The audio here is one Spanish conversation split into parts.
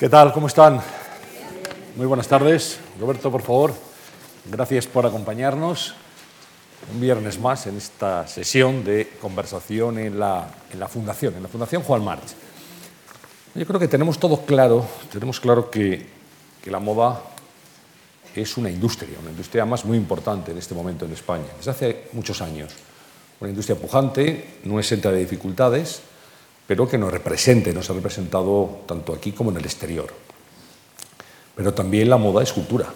¿Qué tal? ¿Cómo están? Muy buenas tardes. Roberto, por favor, gracias por acompañarnos un viernes más en esta sesión de conversación en la, en la Fundación, en la Fundación Juan March. Yo creo que tenemos todo claro, tenemos claro que, que la moda es una industria, una industria más muy importante en este momento en España, desde hace muchos años. Una industria pujante, no exenta de dificultades, pero que nos represente, nos ha representado tanto aquí como en el exterior. Pero también la moda es cultura,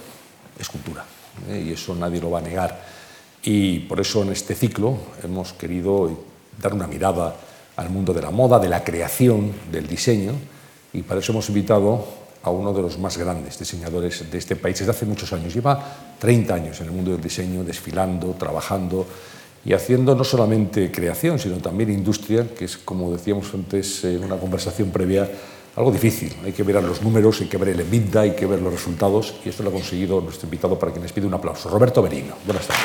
es cultura, ¿eh? y eso nadie lo va a negar. Y por eso en este ciclo hemos querido dar una mirada al mundo de la moda, de la creación, del diseño, y para eso hemos invitado a uno de los más grandes diseñadores de este país desde hace muchos años. Lleva 30 años en el mundo del diseño, desfilando, trabajando y haciendo no solamente creación, sino también industria, que es, como decíamos antes en una conversación previa, algo difícil. Hay que ver los números, hay que ver el EBITDA, hay que ver los resultados, y esto lo ha conseguido nuestro invitado para quien les pide un aplauso. Roberto Berino. Buenas tardes.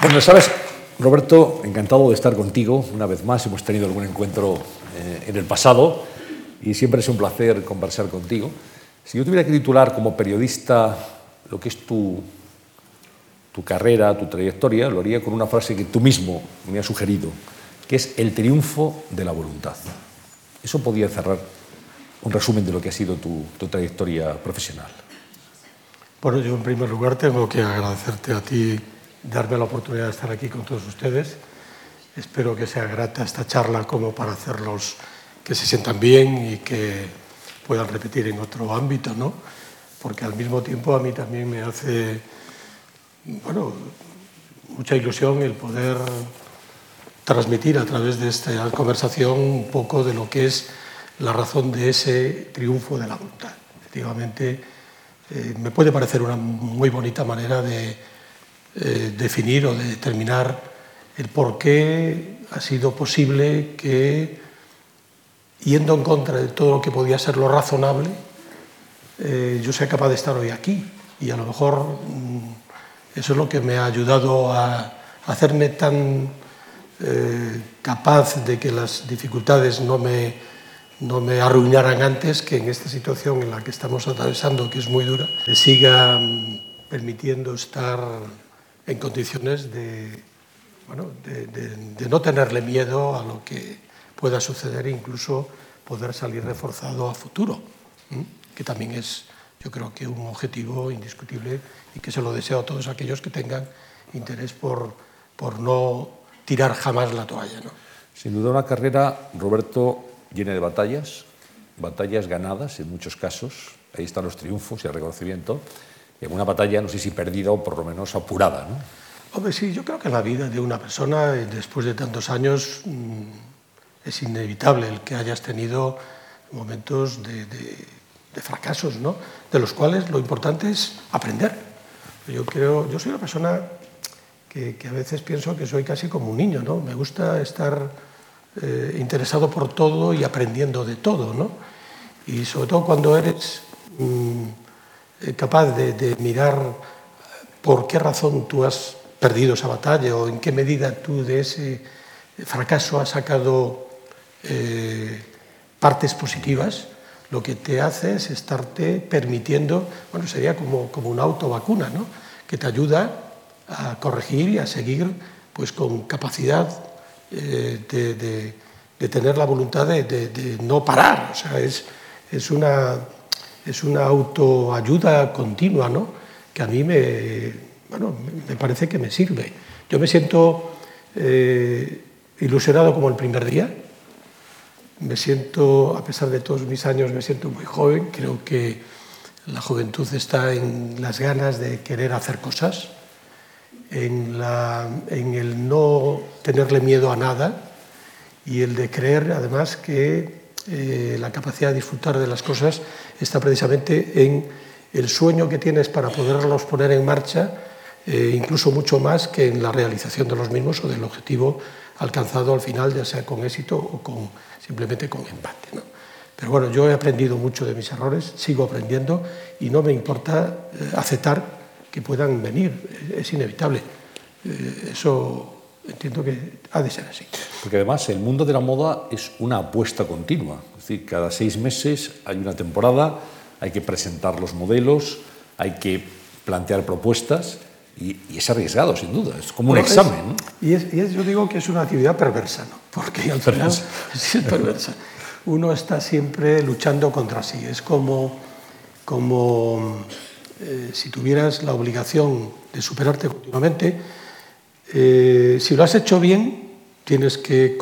Bueno, sabes, Roberto, encantado de estar contigo una vez más. Hemos tenido algún encuentro eh, en el pasado y siempre es un placer conversar contigo. Si yo tuviera que titular como periodista lo que es tu, tu carrera, tu trayectoria, lo haría con una frase que tú mismo me has sugerido, que es el triunfo de la voluntad. Eso podía cerrar un resumen de lo que ha sido tu, tu trayectoria profesional. Bueno, yo en primer lugar tengo que agradecerte a ti darme la oportunidad de estar aquí con todos ustedes. Espero que sea grata esta charla como para hacerlos que se sientan bien y que puedan repetir en otro ámbito, ¿no? Porque al mismo tiempo a mí también me hace, bueno, mucha ilusión el poder transmitir a través de esta conversación un poco de lo que es la razón de ese triunfo de la voluntad. Efectivamente, eh, me puede parecer una muy bonita manera de eh, definir o de determinar el por qué ha sido posible que yendo en contra de todo lo que podía ser lo razonable, eh, yo sea capaz de estar hoy aquí. Y a lo mejor mm, eso es lo que me ha ayudado a hacerme tan eh, capaz de que las dificultades no me, no me arruinaran antes, que en esta situación en la que estamos atravesando, que es muy dura, me siga mm, permitiendo estar en condiciones de, bueno, de, de, de no tenerle miedo a lo que pueda suceder e incluso poder salir reforzado a futuro, que también es, yo creo que un objetivo indiscutible y que se lo deseo a todos aquellos que tengan interés por, por no tirar jamás la toalla. ¿no? Sin duda una carrera, Roberto, llena de batallas, batallas ganadas en muchos casos, ahí están los triunfos y el reconocimiento, y en una batalla, no sé si perdida o por lo menos apurada. ¿no? Hombre, sí, yo creo que la vida de una persona, después de tantos años, es inevitable el que hayas tenido momentos de, fracasos, ¿no? de los cuales lo importante es aprender. Yo, creo, yo soy una persona que, a veces pienso que soy casi como un niño, ¿no? me gusta estar eh, interesado por todo y aprendiendo de todo. ¿no? Y sobre todo cuando eres mmm, capaz de, de mirar por qué razón tú has perdido esa batalla o en qué medida tú de ese fracaso has sacado eh, partes positivas, lo que te hace es estarte permitiendo, bueno, sería como, como una autovacuna, ¿no? que te ayuda a corregir y a seguir pues, con capacidad eh, de, de, tener la voluntad de, de, no parar. O sea, es, es, una, es una autoayuda continua ¿no? que a mí me, bueno, me parece que me sirve. Yo me siento eh, ilusionado como el primer día, me siento, a pesar de todos mis años, me siento muy joven. Creo que la juventud está en las ganas de querer hacer cosas, en, la, en el no tenerle miedo a nada y el de creer, además, que eh, la capacidad de disfrutar de las cosas está precisamente en el sueño que tienes para poderlos poner en marcha, eh, incluso mucho más que en la realización de los mismos o del objetivo alcanzado al final, ya sea con éxito o con, simplemente con empate. ¿no? Pero bueno, yo he aprendido mucho de mis errores, sigo aprendiendo y no me importa eh, aceptar que puedan venir, es inevitable. Eh, eso entiendo que ha de ser así. Porque además el mundo de la moda es una apuesta continua. Es decir, cada seis meses hay una temporada, hay que presentar los modelos, hay que plantear propuestas y, es arriesgado, sin duda. Es como un examen. y, es, yo digo que es una actividad perversa, ¿no? porque al final es perversa. Uno está siempre luchando contra sí. Es como, como eh, si tuvieras la obligación de superarte continuamente. Eh, si lo has hecho bien, tienes que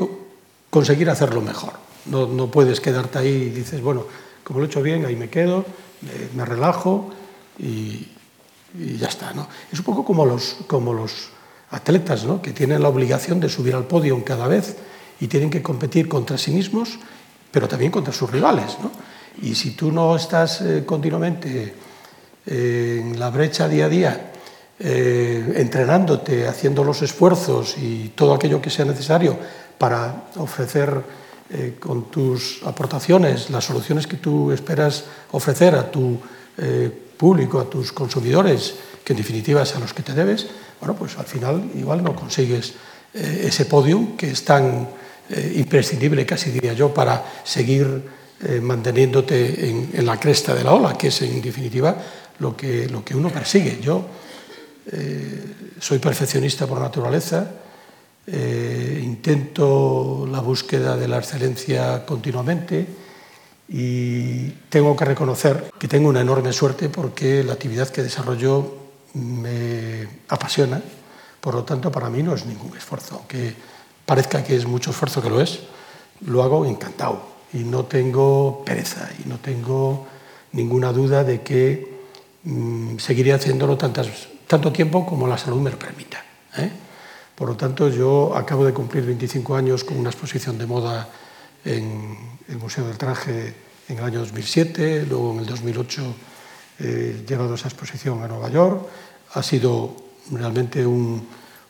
conseguir hacerlo mejor. No, no, puedes quedarte ahí y dices, bueno, como lo he hecho bien, ahí me quedo, me, relajo y, y, ya está. ¿no? Es un poco como los, como los atletas ¿no? que tienen la obligación de subir al podio cada vez y tienen que competir contra sí mismos, pero también contra sus rivales. ¿no? Y si tú no estás eh, continuamente eh, en la brecha día a día, eh, entrenándote, haciendo los esfuerzos y todo aquello que sea necesario para ofrecer con tus aportaciones las soluciones que tú esperas ofrecer a tu público, a tus consumidores, que en definitiva es a los que te debes, bueno, pues al final igual no consigues ese podium que es tan eh, imprescindible, casi diría yo, para seguir eh, manteniéndote en, la cresta de la ola, que es en definitiva lo que, lo que uno persigue. Yo eh, soy perfeccionista por naturaleza, intento la búsqueda de la excelencia continuamente y tengo que reconocer que tengo una enorme suerte porque la actividad que desarrollo me apasiona, por lo tanto para mí no es ningún esfuerzo, aunque parezca que es mucho esfuerzo, que lo es, lo hago encantado y no tengo pereza y no tengo ninguna duda de que mm, seguiré haciéndolo tantas, tanto tiempo como la salud me lo permita. ¿eh? Por lo tanto, yo acabo de cumplir 25 años con una exposición de moda en el Museo del Traje en el año 2007, luego en el 2008 he llevado esa exposición a Nueva York. Ha sido realmente un,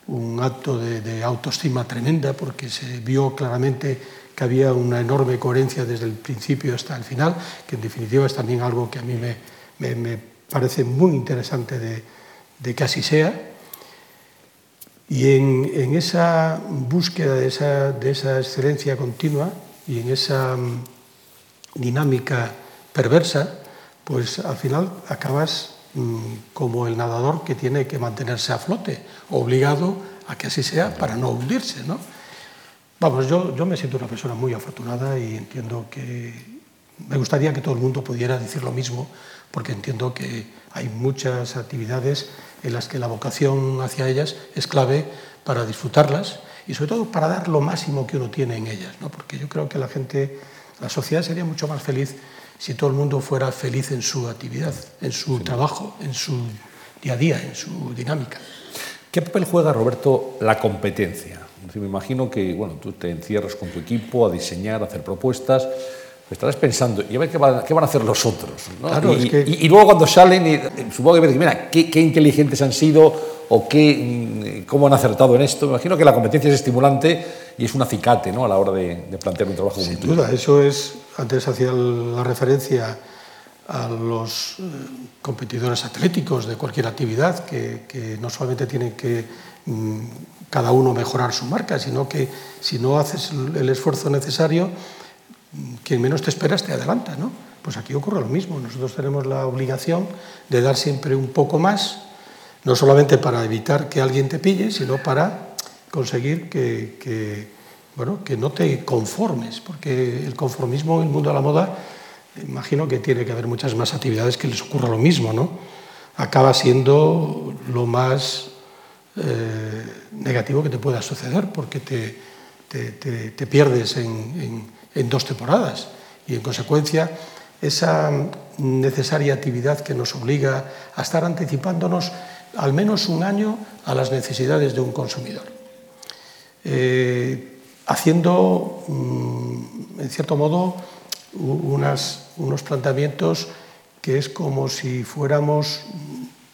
un acto de, autoestima tremenda porque se vio claramente que había una enorme coherencia desde el principio hasta el final, que en definitiva es también algo que a mí me, parece muy interesante de, que así sea. Y en, esa búsqueda de esa, de esa excelencia continua y en esa mm, dinámica perversa, pues al final acabas Mm, como el nadador que tiene que mantenerse a flote, obligado a que así sea para no hundirse. ¿no? Vamos, yo, yo me siento una persona muy afortunada y entiendo que me gustaría que todo el mundo pudiera decir lo mismo, porque entiendo que hay muchas actividades en las que la vocación hacia ellas es clave para disfrutarlas y sobre todo para dar lo máximo que uno tiene en ellas, ¿no? porque yo creo que la gente, la sociedad sería mucho más feliz si todo el mundo fuera feliz en su actividad, en su trabajo, en su día a día, en su dinámica. ¿Qué papel juega, Roberto, la competencia? me imagino que bueno, tú te encierras con tu equipo a diseñar, a hacer propuestas, estarás pensando, y a ver qué van, qué van a hacer los otros. y, luego cuando salen, y, supongo que mira, qué, qué, inteligentes han sido o qué, cómo han acertado en esto. Me imagino que la competencia es estimulante y es un acicate ¿no? a la hora de, plantear un trabajo. Sin duda, eso es, antes hacía la referencia a los eh, competidores atléticos de cualquier actividad, que, no solamente tienen que mm, cada uno mejorar su marca, sino que si no haces el esfuerzo necesario, mm, quien menos te esperas te adelanta. ¿no? Pues aquí ocurre lo mismo, nosotros tenemos la obligación de dar siempre un poco más, no solamente para evitar que alguien te pille, sino para conseguir que, bueno, que no te conformes, porque el conformismo en el mundo de la moda, imagino que tiene que haber muchas más actividades que les ocurra lo mismo, ¿no? Acaba siendo lo más eh, negativo que te pueda suceder, porque te, te, pierdes en, en dos temporadas y en consecuencia esa necesaria actividad que nos obliga a estar anticipándonos al menos un año a las necesidades de un consumidor. Eh, haciendo, mm, en cierto modo, unos planteamientos que es como si fuéramos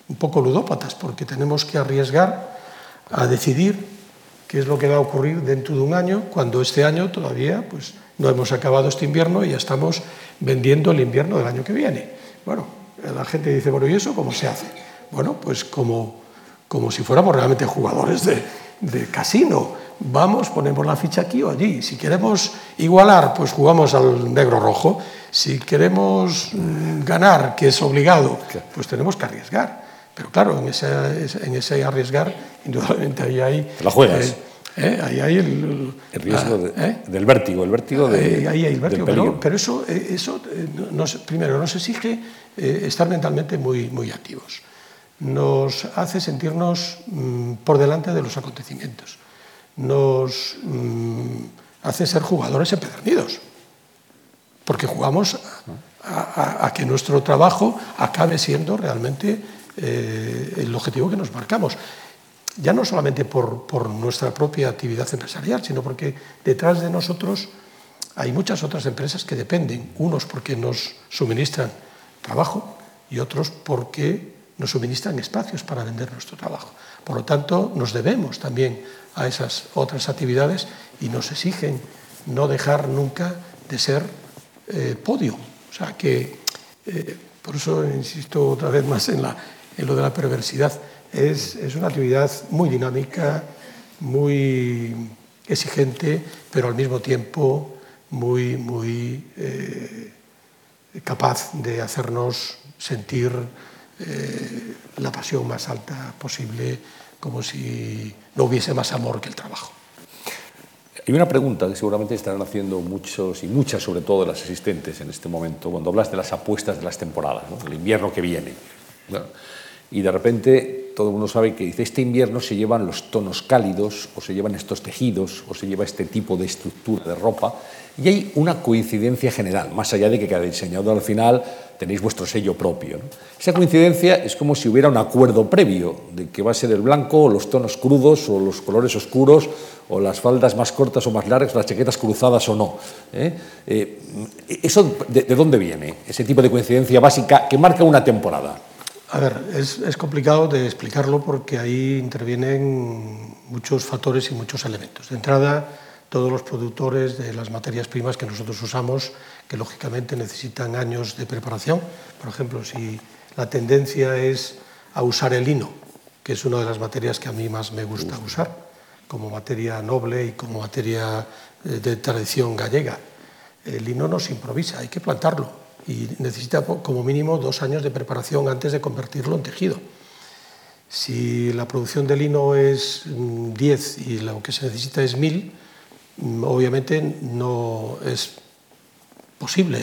un poco ludópatas, porque tenemos que arriesgar a decidir qué es lo que va a ocurrir dentro de un año, cuando este año todavía pues, no hemos acabado este invierno y ya estamos vendiendo el invierno del año que viene. Bueno, la gente dice, bueno, ¿y eso cómo se hace? Bueno, pues como como si fuéramos realmente jugadores de, de casino. Vamos, ponemos la ficha aquí o allí. Si queremos igualar, pues jugamos al negro rojo. Si queremos mm, ganar, que es obligado, pues tenemos que arriesgar. Pero claro, en ese, en ese arriesgar, indudablemente ahí hay... Te la juegas. Eh, ¿Eh? Ahí hay el, el riesgo de, ¿eh? del vértigo, el vértigo de, ahí hay el vértigo, pero, pero, eso, eso primero nos exige estar mentalmente muy, muy activos. Nos hace sentirnos mmm, por delante de los acontecimientos. Nos mmm, hace ser jugadores empedernidos, porque jugamos a, que nuestro trabajo acabe siendo realmente el objetivo que nos marcamos ya no solamente por, nuestra propia actividad empresarial, sino porque detrás de nosotros hay muchas otras empresas que dependen, unos porque nos suministran trabajo y otros porque nos suministran espacios para vender nuestro trabajo. Por lo tanto, nos debemos también a esas otras actividades y nos exigen no dejar nunca de ser eh, podio. O sea que, eh, por eso insisto otra vez más en, lo de la perversidad es, es una actividad muy dinámica, muy exigente, pero al mismo tiempo muy, muy eh, capaz de hacernos sentir eh, la pasión más alta posible, como si no hubiese más amor que el trabajo. Hay una pregunta que seguramente estarán haciendo muchos y muchas, sobre todo las asistentes en este momento, cuando hablas de las apuestas de las temporadas, ¿no? el invierno que viene. Y de repente todo el mundo sabe que dice, este invierno se llevan los tonos cálidos, o se llevan estos tejidos, o se lleva este tipo de estructura de ropa, y hay una coincidencia general, más allá de que cada diseñador al final tenéis vuestro sello propio. Esa coincidencia es como si hubiera un acuerdo previo de que va a ser el blanco, o los tonos crudos, o los colores oscuros, o las faldas más cortas o más largas, las chaquetas cruzadas o no. ¿eh? Eh, ¿Eso de dónde viene? Ese tipo de coincidencia básica que marca una temporada. A ver, es, es, complicado de explicarlo porque ahí intervienen muchos factores y muchos elementos. De entrada, todos los productores de las materias primas que nosotros usamos, que lógicamente necesitan años de preparación. Por ejemplo, si la tendencia es a usar el lino, que es una de las materias que a mí más me gusta usar, como materia noble y como materia de tradición gallega. El lino no se improvisa, hay que plantarlo y necesita como mínimo dos años de preparación antes de convertirlo en tejido. Si la producción de lino es 10 mm, y lo que se necesita es 1000, mm, obviamente no es posible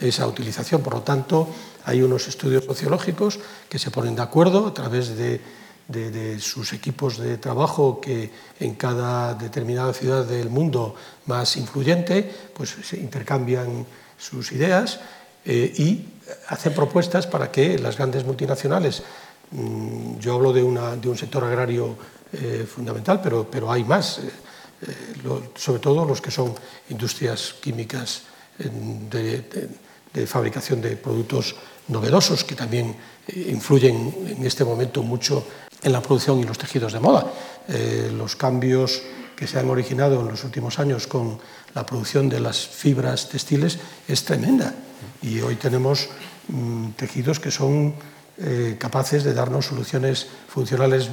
esa utilización. Por lo tanto, hay unos estudios sociológicos que se ponen de acuerdo a través de, de, de, sus equipos de trabajo que en cada determinada ciudad del mundo más influyente pues se intercambian sus ideas eh, y hacer propuestas para que las grandes multinacionales, mmm, yo hablo de, una, de, un sector agrario eh, fundamental, pero, pero, hay más, eh, sobre todo los que son industrias químicas de, fabricación de productos novedosos que también influyen en este momento mucho en la producción y los tejidos de moda. Los cambios que se han originado en los últimos años con la producción de las fibras textiles es tremenda y hoy tenemos mmm, tejidos que son eh, capaces de darnos soluciones funcionales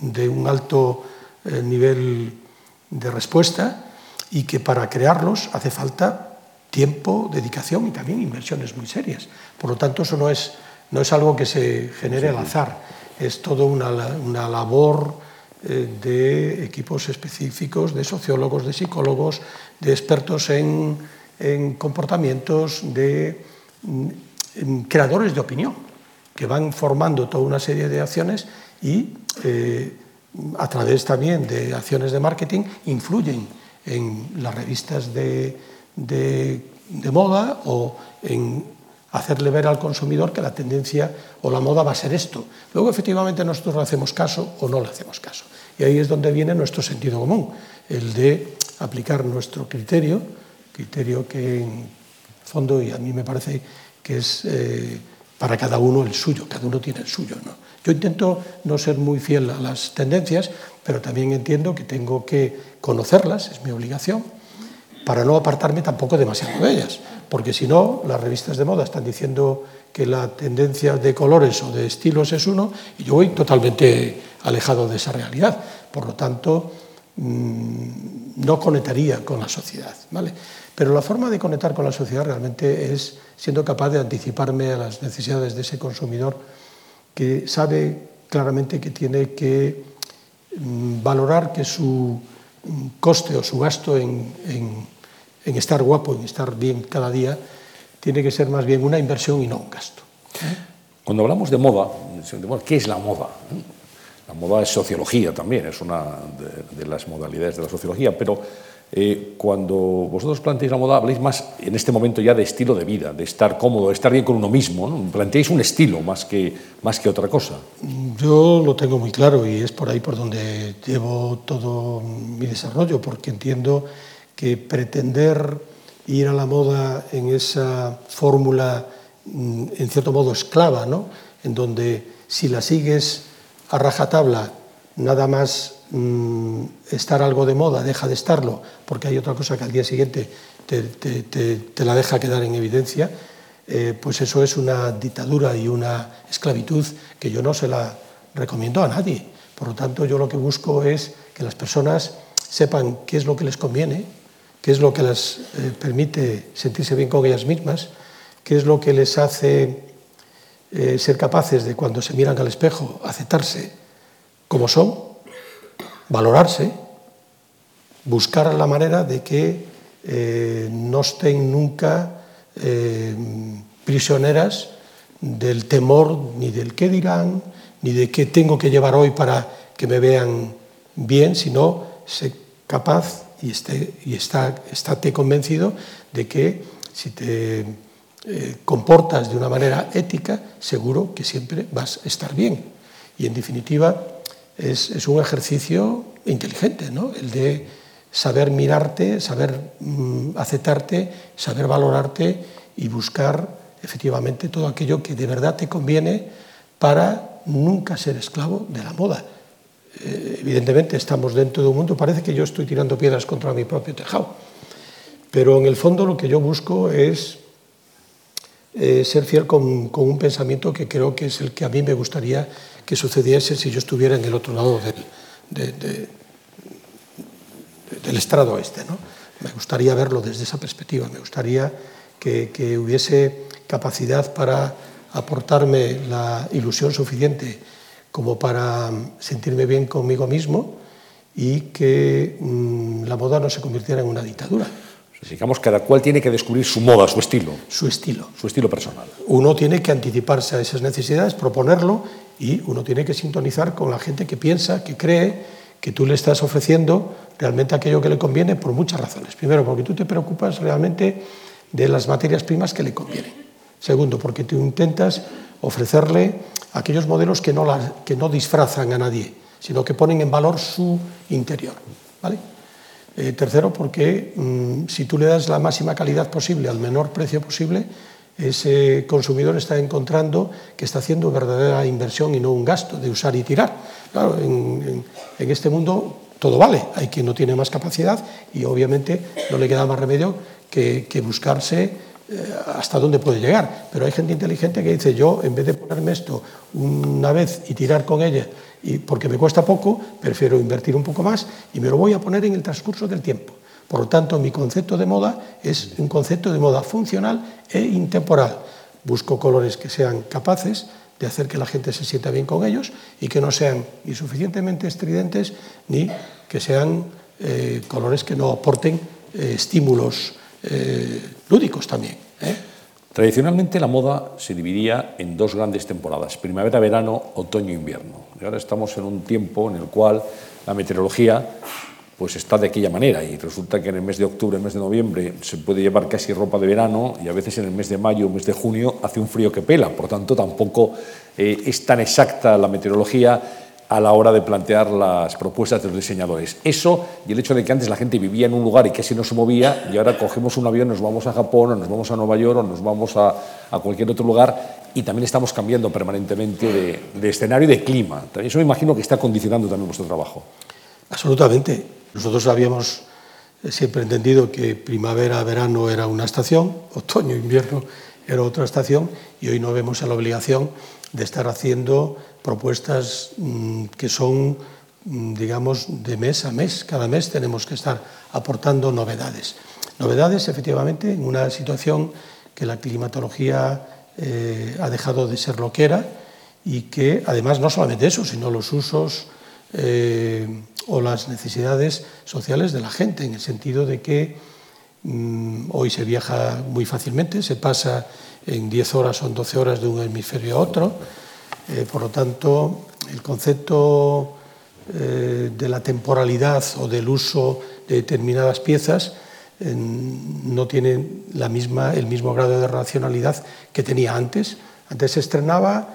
de un alto eh, nivel de respuesta y que para crearlos hace falta tiempo, dedicación y también inversiones muy serias. Por lo tanto, eso no es, no es algo que se genere al azar, es todo una, una labor eh, de equipos específicos, de sociólogos, de psicólogos, de expertos en en comportamientos de en creadores de opinión, que van formando toda una serie de acciones y eh, a través también de acciones de marketing influyen en las revistas de, de, de moda o en hacerle ver al consumidor que la tendencia o la moda va a ser esto. Luego, efectivamente, nosotros le hacemos caso o no le hacemos caso. Y ahí es donde viene nuestro sentido común, el de aplicar nuestro criterio criterio que en fondo, y a mí me parece que es eh, para cada uno el suyo, cada uno tiene el suyo. ¿no? Yo intento no ser muy fiel a las tendencias, pero también entiendo que tengo que conocerlas, es mi obligación, para no apartarme tampoco demasiado de ellas, porque si no, las revistas de moda están diciendo que la tendencia de colores o de estilos es uno, y yo voy totalmente alejado de esa realidad. Por lo tanto, Mm, no conectaría con la sociedad, ¿vale? Pero la forma de conectar con la sociedad realmente es siendo capaz de anticiparme a las necesidades de ese consumidor que sabe claramente que tiene que mm, valorar que su mm, coste o su gasto en, en, en estar guapo, en estar bien cada día, tiene que ser más bien una inversión y no un gasto. ¿eh? Cuando hablamos de moda, ¿qué es la moda? La moda es sociología también, es una de, las modalidades de la sociología, pero eh, cuando vosotros planteáis la moda, habléis más en este momento ya de estilo de vida, de estar cómodo, de estar bien con uno mismo. ¿no? Planteáis un estilo más que, más que otra cosa. Yo lo tengo muy claro y es por ahí por donde llevo todo mi desarrollo, porque entiendo que pretender ir a la moda en esa fórmula, mm, en cierto modo, esclava, ¿no? en donde si la sigues a rajatabla, nada más Mm, estar algo de moda, deja de estarlo, porque hay otra cosa que al día siguiente te, la deja quedar en evidencia, eh, pues eso es una dictadura y una esclavitud que yo no se la recomiendo a nadie. Por lo tanto, yo lo que busco es que las personas sepan qué es lo que les conviene, qué es lo que les eh, permite sentirse bien con ellas mismas, qué es lo que les hace eh, ser capaces de cuando se miran al espejo aceptarse como son valorarse, buscar la manera de que eh, no estén nunca eh, prisioneras del temor ni del qué dirán, ni de qué tengo que llevar hoy para que me vean bien, sino ser capaz y, esté, y está, convencido de que si te eh, comportas de una manera ética, seguro que siempre vas a estar bien. Y en definitiva, es, un ejercicio inteligente, ¿no? el de saber mirarte, saber mm, aceptarte, saber valorarte y buscar efectivamente todo aquello que de verdad te conviene para nunca ser esclavo de la moda. Eh, evidentemente estamos dentro de un mundo, parece que yo estoy tirando piedras contra mi propio tejado, pero en el fondo lo que yo busco es eh, ser fiel con, un pensamiento que creo que es el que a mí me gustaría que sucediese si yo estuviera en el otro lado del, del estrado este. ¿no? Me gustaría verlo desde esa perspectiva, me gustaría que, hubiese capacidad para aportarme la ilusión suficiente como para sentirme bien conmigo mismo y que mmm, la moda no se convirtiera en una dictadura. Digamos, cada cual tiene que descubrir su moda, su estilo. Su estilo. Su estilo personal. Uno tiene que anticiparse a esas necesidades, proponerlo y uno tiene que sintonizar con la gente que piensa, que cree que tú le estás ofreciendo realmente aquello que le conviene por muchas razones. Primero, porque tú te preocupas realmente de las materias primas que le convienen. Segundo, porque tú intentas ofrecerle aquellos modelos que no, la, que no disfrazan a nadie, sino que ponen en valor su interior. ¿vale? Eh, tercero, porque mmm, si tú le das la máxima calidad posible al menor precio posible, ese consumidor está encontrando que está haciendo verdadera inversión y no un gasto de usar y tirar. Claro, en, este mundo todo vale, hay quien no tiene más capacidad y obviamente no le queda más remedio que, que buscarse eh, hasta dónde puede llegar. Pero hay gente inteligente que dice, yo en vez de ponerme esto una vez y tirar con ella, y porque me cuesta poco, prefiero invertir un poco más y me lo voy a poner en el transcurso del tiempo. Por lo tanto, mi concepto de moda es un concepto de moda funcional e intemporal. Busco colores que sean capaces de hacer que la gente se sienta bien con ellos y que no sean ni suficientemente estridentes ni que sean eh, colores que no aporten eh, estímulos eh, lúdicos también. Tradicionalmente la moda se dividía en dos grandes temporadas, primavera, verano, otoño, invierno. Y ahora estamos en un tiempo en el cual la meteorología pues está de aquella manera y resulta que en el mes de octubre, el mes de noviembre se puede llevar casi ropa de verano y a veces en el mes de mayo, mes de junio hace un frío que pela, por tanto tampoco eh, es tan exacta la meteorología a la hora de plantear las propuestas de los diseñadores. Eso y el hecho de que antes la gente vivía en un lugar y casi no se movía y ahora cogemos un avión, nos vamos a Japón o nos vamos a Nueva York o nos vamos a, a cualquier otro lugar y también estamos cambiando permanentemente de, de escenario y de clima. Eso me imagino que está condicionando también vuestro trabajo. Absolutamente. Nosotros habíamos siempre he entendido que primavera, verano era una estación, otoño, invierno era otra estación y hoy no vemos la obligación de estar haciendo propuestas mm, que son, mm, digamos, de mes a mes. Cada mes tenemos que estar aportando novedades. Novedades, efectivamente, en una situación que la climatología eh, ha dejado de ser lo que era y que, además, no solamente eso, sino los usos eh, o las necesidades sociales de la gente, en el sentido de que mm, hoy se viaja muy fácilmente, se pasa en 10 horas o en 12 horas de un hemisferio a otro, eh, por lo tanto, el concepto eh, de la temporalidad o del uso de determinadas piezas no tiene la misma, el mismo grado de racionalidad que tenía antes. Antes se estrenaba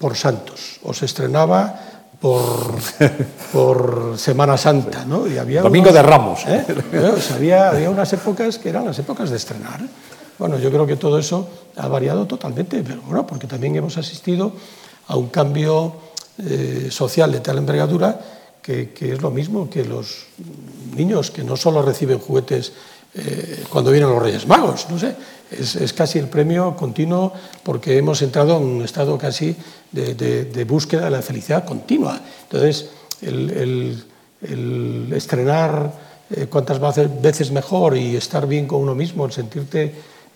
por santos o se estrenaba por, por Semana Santa. ¿no? Y había Domingo de Ramos. ¿eh? había, había unas épocas que eran las épocas de estrenar. Bueno, yo creo que todo eso ha variado totalmente, pero bueno, porque también hemos asistido a un cambio eh, social de tal envergadura que, que, es lo mismo que los niños que no solo reciben juguetes eh, cuando vienen los Reyes Magos, no sé, es, casi el premio continuo porque hemos entrado en un estado casi de, búsqueda de la felicidad continua. Entonces, el, estrenar eh, cuantas veces mejor y estar bien con uno mismo, el sentirte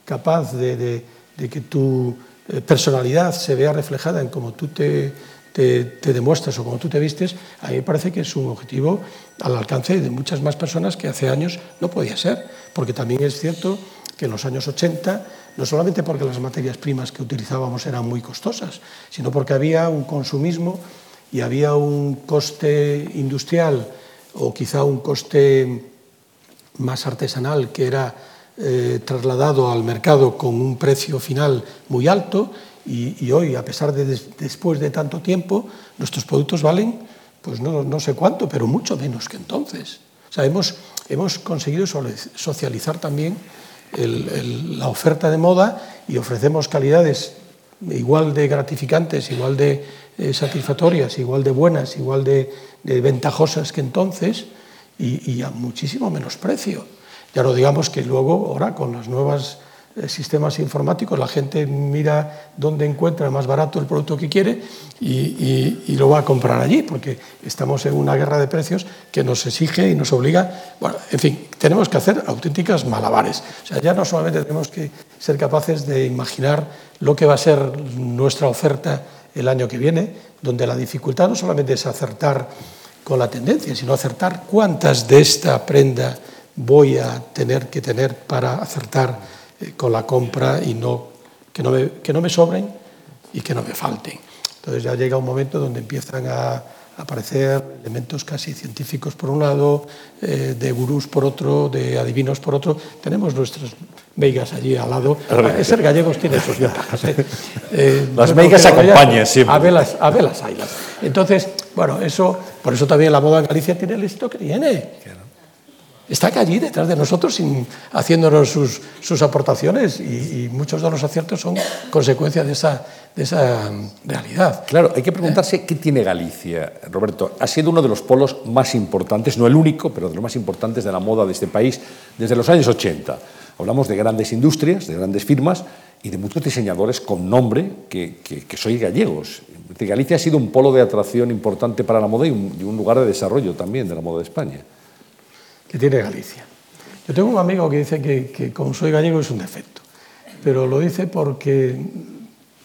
capaz de, que tu eh, personalidad se vea reflejada en cómo tú te, te, demuestras o cómo tú te vistes, a mí me parece que es un objetivo al alcance de muchas más personas que hace años no podía ser, porque también es cierto que en los años 80, no solamente porque las materias primas que utilizábamos eran muy costosas, sino porque había un consumismo y había un coste industrial o quizá un coste más artesanal que era eh, trasladado al mercado con un precio final muy alto y, hoy, a pesar de después de tanto tiempo, nuestros productos valen, pues no, no sé cuánto, pero mucho menos que entonces. O hemos conseguido socializar también la oferta de moda y ofrecemos calidades igual de gratificantes, igual de eh, satisfactorias, igual de buenas, igual de, ventajosas que entonces y, a muchísimo menos precio. Ya no digamos que luego, ahora con las nuevas eh, sistemas informáticos, la gente mira dónde encuentra más barato el producto que quiere y, lo va a comprar allí, porque estamos en una guerra de precios que nos exige y nos obliga. Bueno, en fin, tenemos que hacer auténticas malabares. O sea, ya no solamente tenemos que ser capaces de imaginar lo que va a ser nuestra oferta el año que viene, donde la dificultad no solamente es acertar con la tendencia, sino acertar cuántas de esta prenda voy a tener que tener para acertar eh, con la compra y no, que, no me, que no me sobren y que no me falten. Entonces ya llega un momento donde empiezan a aparecer elementos casi científicos por un lado, eh, de gurús por otro, de adivinos por otro. Tenemos nuestras meigas allí al lado. Ah, ser gallegos tiene sus ventajas. ¿eh? las meigas acompañan siempre. A velas, a velas haylas. Entonces, bueno, eso, por eso también la moda en Galicia tiene el éxito que tiene. Está allí detrás de nosotros sin, haciéndonos sus, aportaciones y, muchos de los aciertos son consecuencia de esa, esa realidad. Claro, hay que preguntarse qué tiene Galicia. Roberto, ha sido uno de los polos más importantes, no el único, pero de los más importantes de la moda de este país desde los años 80. Hablamos de grandes industrias, de grandes firmas y de muchos diseñadores con nombre que, que, soy gallegos. Galicia ha sido un polo de atracción importante para la moda y un lugar de desarrollo también de la moda de España que tiene Galicia. Yo tengo un amigo que dice que, como soy gallego es un defecto, pero lo dice porque,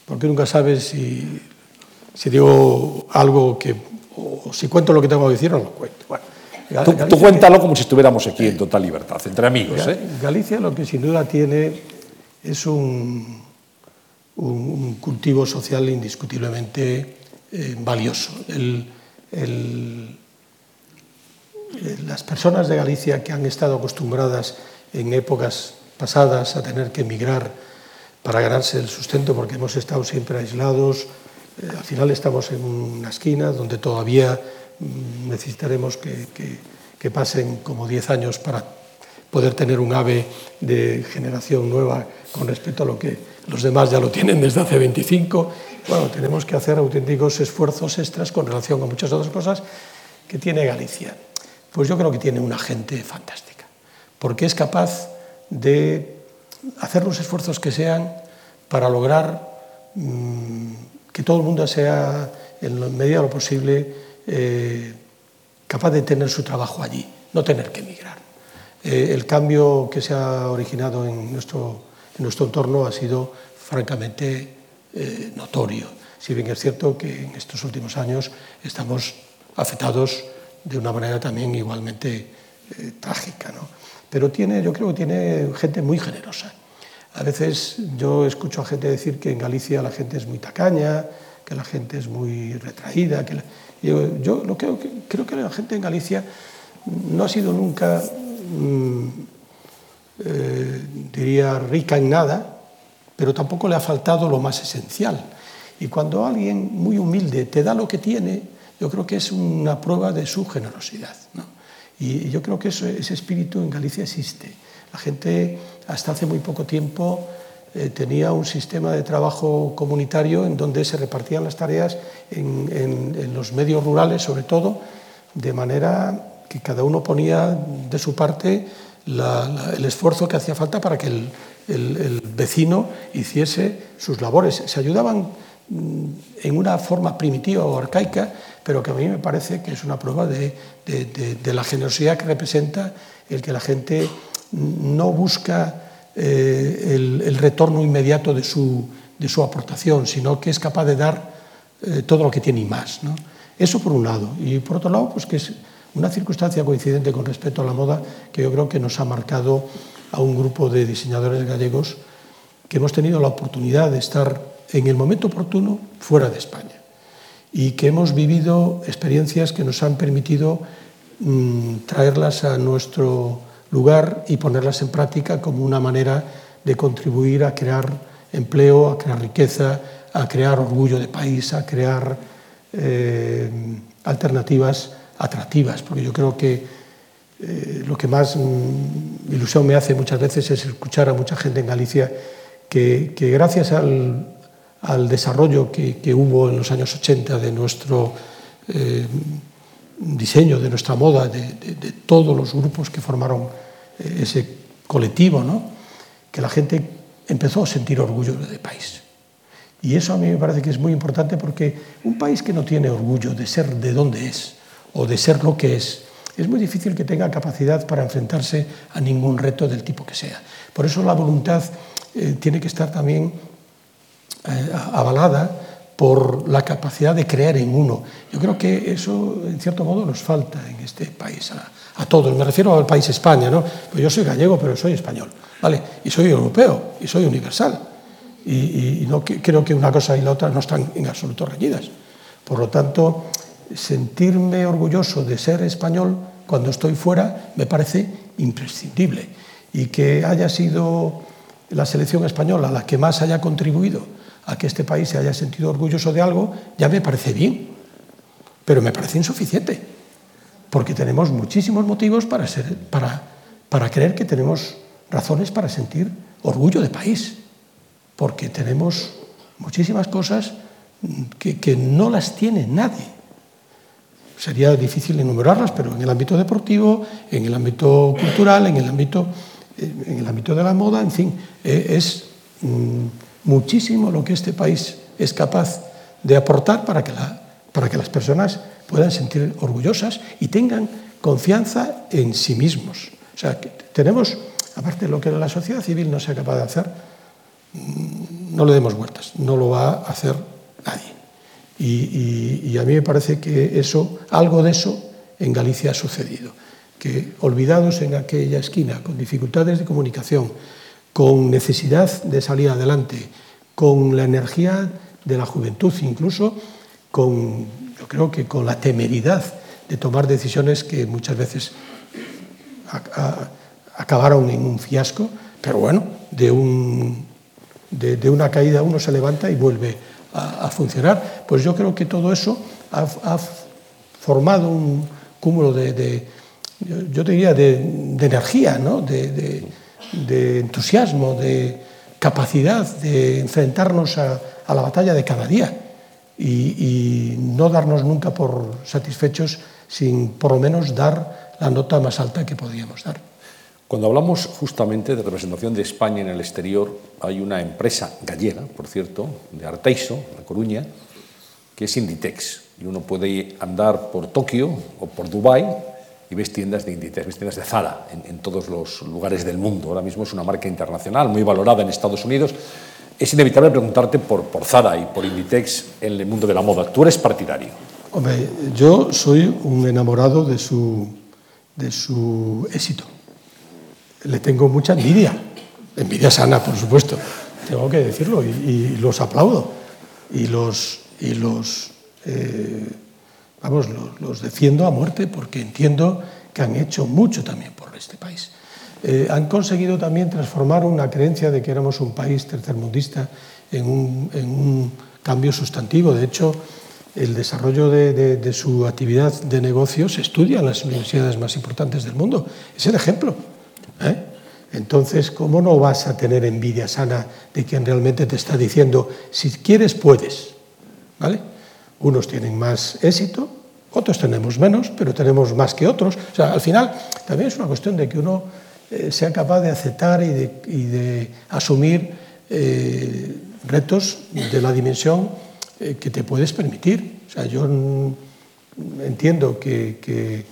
porque nunca sabes si, si digo algo que, o si cuento lo que tengo que decir o no lo cuento. Bueno, tú, cuéntalo como si estuviéramos aquí en total libertad, entre amigos. ¿eh? Galicia lo que sin duda tiene es un, un, cultivo social indiscutiblemente eh, valioso. el, eh, las personas de Galicia que han estado acostumbradas en épocas pasadas a tener que emigrar para ganarse el sustento porque hemos estado siempre aislados, eh, al final estamos en una esquina donde todavía mm, necesitaremos que, que pasen como 10 años para poder tener un ave de generación nueva con respecto a lo que los demás ya lo tienen desde hace 25. Bueno, tenemos que hacer auténticos esfuerzos extras con relación a muchas otras cosas que tiene Galicia. Pues yo creo que tiene una gente fantástica. porque es capaz de hacer los esfuerzos que sean para lograr mm, que todo el mundo sea, en la medida de lo posible, eh, capaz de tener su trabajo allí, no tener que emigrar. Eh, el cambio que se ha originado en nuestro, en nuestro entorno ha sido francamente eh, notorio. Si bien es cierto que en estos últimos años estamos afectados de una manera también igualmente trágica. ¿no? pero tiene, yo creo que tiene gente muy generosa. A veces yo escucho a gente decir que en Galicia la gente es muy tacaña, que la gente es muy retraída. Que yo, yo lo creo, creo que la gente en Galicia no ha sido nunca, mm, eh, diría, rica en nada, pero tampoco le ha faltado lo más esencial. Y cuando alguien muy humilde te da lo que tiene, yo creo que es una prueba de su generosidad. ¿no? Y yo creo que ese espíritu en Galicia existe. La gente hasta hace muy poco tiempo eh, tenía un sistema de trabajo comunitario en donde se repartían las tareas en, los medios rurales, sobre todo, de manera que cada uno ponía de su parte el esfuerzo que hacía falta para que el, el vecino hiciese sus labores. Se ayudaban mm, en una forma primitiva o arcaica, pero que a mí me parece que es una prueba de, la generosidad que representa el que la gente no busca eh, el, retorno inmediato de su, aportación, sino que es capaz de dar eh, todo lo que tiene y más. Eso por un lado. Y por otro lado, pues que es una circunstancia coincidente con respecto a la moda que yo creo que nos ha marcado a un grupo de diseñadores gallegos que hemos tenido la oportunidad de estar en el momento oportuno fuera de España y que hemos vivido experiencias que nos han permitido mm, traerlas a nuestro lugar y ponerlas en práctica como una manera de contribuir a crear empleo, a crear riqueza, a crear orgullo de país, a crear eh, alternativas atractivas, porque yo creo que eh, lo que más mm, ilusión me hace muchas veces es escuchar a mucha gente en Galicia que gracias al, al desarrollo que, hubo en los años 80 de nuestro eh, diseño, de nuestra moda, de, todos los grupos que formaron eh, ese colectivo, ¿no? que la gente empezó a sentir orgullo de país. Y eso a mí me parece que es muy importante porque un país que no tiene orgullo de ser de donde es o de ser lo que es, es muy difícil que tenga capacidad para enfrentarse a ningún reto del tipo que sea. Por eso la voluntad eh, tiene que estar también eh, avalada por la capacidad de creer en uno. Yo creo que eso, en cierto modo, nos falta en este país, a, todos. Me refiero al país España, ¿no? Pues yo soy gallego, pero soy español, ¿vale? Y soy europeo, y soy universal. Y, no creo que una cosa y la otra no están en absoluto reñidas. Por lo tanto, sentirme orgulloso de ser español cuando estoy fuera me parece imprescindible. Y que haya sido la selección española la que más haya contribuido a que este país se haya sentido orgulloso de algo, ya me parece bien, pero me parece insuficiente, porque tenemos muchísimos motivos para, creer que tenemos razones para sentir orgullo de país, porque tenemos muchísimas cosas que, no las tiene nadie. Sería difícil enumerarlas, pero en el ámbito deportivo, en el ámbito cultural, en el ámbito, en el ámbito de la moda, en fin, eh, es mm, muchísimo lo que este país es capaz de aportar para que, la, para que las personas puedan sentir orgullosas y tengan confianza en sí mismos. O sea, que tenemos, aparte de lo que la sociedad civil no sea capaz de hacer, mm, no le demos vueltas, no lo va a hacer nadie. Y, y, y a mí me parece que eso, algo de eso en Galicia ha sucedido, que olvidados en aquella esquina, con dificultades de comunicación, con necesidad de salir adelante, con la energía de la juventud, incluso con, yo creo que con la temeridad de tomar decisiones que muchas veces acabaron en un fiasco, pero bueno, de, un, de, una caída uno se levanta y vuelve a, funcionar. Pues yo creo que todo eso ha, formado un cúmulo de, yo diría, de, energía, ¿no? de, de entusiasmo, de capacidad de enfrentarnos a, la batalla de cada día y, no darnos nunca por satisfechos sin por lo menos dar la nota más alta que podíamos dar. Cuando hablamos justamente de representación de España en el exterior, hay una empresa gallega, por cierto, de Arteiso, de Coruña, que es Inditex. Y uno puede andar por Tokio o por Dubái y ves tiendas de Inditex, ves tiendas de Zara en, todos los lugares del mundo. Ahora mismo es una marca internacional muy valorada en Estados Unidos. Es inevitable preguntarte por, por Zara y por Inditex en el mundo de la moda. ¿Tú eres partidario? Hombre, yo soy un enamorado de su, de su éxito le tengo mucha envidia, envidia sana, por supuesto, tengo que decirlo, y, y los aplaudo y los, y los, eh, vamos, los, los, defiendo a muerte porque entiendo que han hecho mucho también por este país. Eh, han conseguido también transformar una creencia de que éramos un país tercermundista en un, en un cambio sustantivo. De hecho, el desarrollo de, su actividad de negocio se estudia en las universidades más importantes del mundo. Es el ejemplo. ¿Eh? Entonces, ¿cómo no vas a tener envidia sana de quien realmente te está diciendo, si quieres, puedes? ¿Vale? Unos tienen más éxito, otros tenemos menos, pero tenemos más que otros. O sea, al final también es una cuestión de que uno eh, sea capaz de aceptar y de, asumir eh, retos de la dimensión eh, que te puedes permitir. O sea, yo entiendo que, que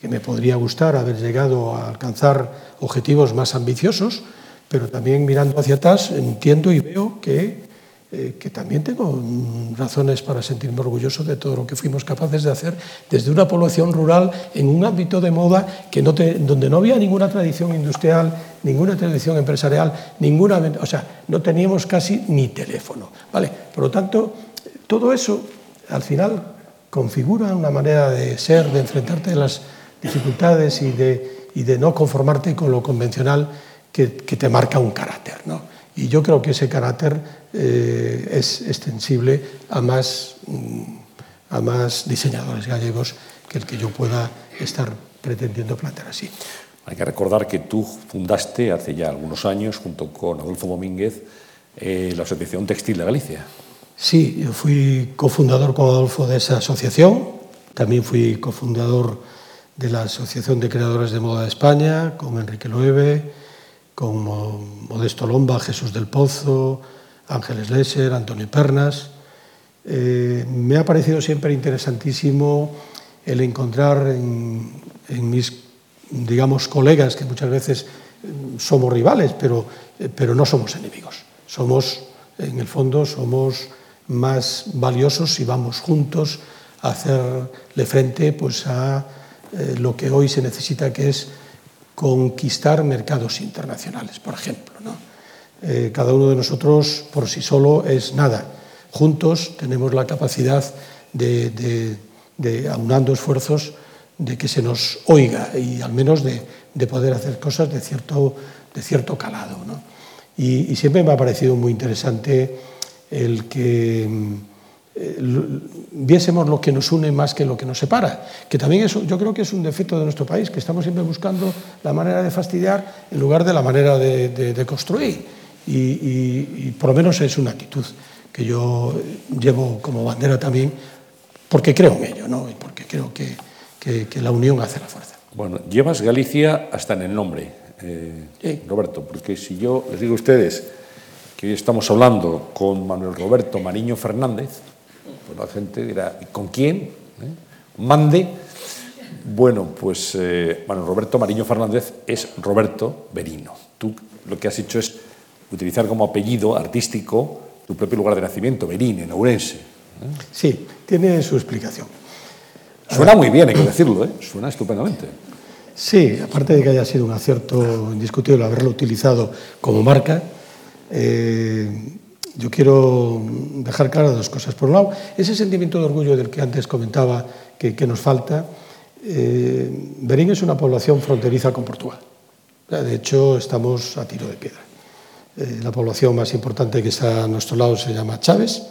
que me podría gustar haber llegado a alcanzar objetivos más ambiciosos, pero también mirando hacia atrás entiendo y veo que, eh, que también tengo razones para sentirme orgulloso de todo lo que fuimos capaces de hacer desde una población rural en un ámbito de moda que donde no había ninguna tradición industrial, ninguna tradición empresarial, ninguna, o sea, no teníamos casi ni teléfono. ¿vale? Por lo tanto, todo eso al final configura una manera de ser, de enfrentarte a las dificultades y de, y de no conformarte con lo convencional que, que te marca un carácter. ¿no? Y yo creo que ese carácter eh, es extensible a más, mm, a más diseñadores gallegos que el que yo pueda estar pretendiendo plantear así. Hay que recordar que tú fundaste hace ya algunos años, junto con Adolfo Domínguez, eh, la Asociación Textil de Galicia. Sí, yo fui cofundador con Adolfo de esa asociación, también fui cofundador de la Asociación de Creadores de Moda de España, con Enrique Loewe, con Modesto Lomba, Jesús del Pozo, Ángeles Lesser, Antonio Pernas. Eh, me ha parecido siempre interesantísimo el encontrar en, mis, digamos, colegas, que muchas veces mm, somos rivales, pero, eh, pero no somos enemigos. Somos, en el fondo, somos más valiosos si vamos juntos a hacerle frente pues, a eh, lo que hoy se necesita, que es conquistar mercados internacionales, por ejemplo. ¿no? Eh, cada uno de nosotros por sí solo es nada. Juntos tenemos la capacidad de, de, aunando esfuerzos, de que se nos oiga y al menos de, de poder hacer cosas de cierto, de cierto calado. ¿no? Y, siempre me ha parecido muy interesante el que eh, viésemos lo que nos une más que lo que nos separa, que también eso yo creo que es un defecto de nuestro país, que estamos siempre buscando la manera de fastidiar en lugar de la manera de construir. Y, y, y por lo menos es una actitud que yo llevo como bandera también, porque creo en ello, ¿no? y porque creo que, que, que la unión hace la fuerza. Bueno, llevas Galicia hasta en el nombre, eh, sí. Roberto, porque si yo les digo a ustedes que hoy estamos hablando con Manuel Roberto Mariño Fernández, pues la gente dirá, ¿con quién? ¿Eh? Mande. Bueno, pues eh, bueno, Roberto Mariño Fernández es Roberto Berino. Tú lo que has hecho es utilizar como apellido artístico tu propio lugar de nacimiento, Berín, en Ourense. ¿eh? Sí, tiene su explicación. Suena muy bien, hay que decirlo, ¿eh? suena estupendamente. Sí, aparte de que haya sido un acierto indiscutible haberlo utilizado como marca, eh, yo quiero dejar claras dos cosas. Por un lado, ese sentimiento de orgullo del que antes comentaba que, que nos falta, eh, Berín es una población fronteriza con Portugal. De hecho, estamos a tiro de piedra. Eh, la población más importante que está a nuestro lado se llama Chávez.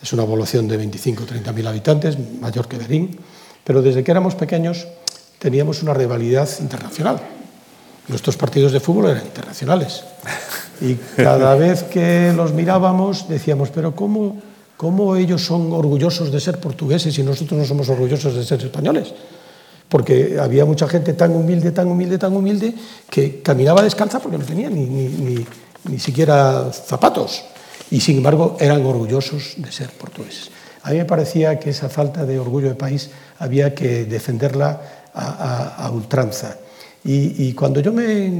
Es una población de 25 o 30 mil habitantes, mayor que Berín. Pero desde que éramos pequeños teníamos una rivalidad internacional. Nuestros partidos de fútbol eran internacionales. Y cada vez que los mirábamos decíamos, pero ¿cómo, ¿cómo ellos son orgullosos de ser portugueses y nosotros no somos orgullosos de ser españoles? porque había mucha gente tan humilde, tan humilde, tan humilde, que caminaba descalza porque no tenía ni, ni, ni, siquiera zapatos. Y sin embargo eran orgullosos de ser portugueses. A mí me parecía que esa falta de orgullo de país había que defenderla a, ultranza. Y, cuando yo me,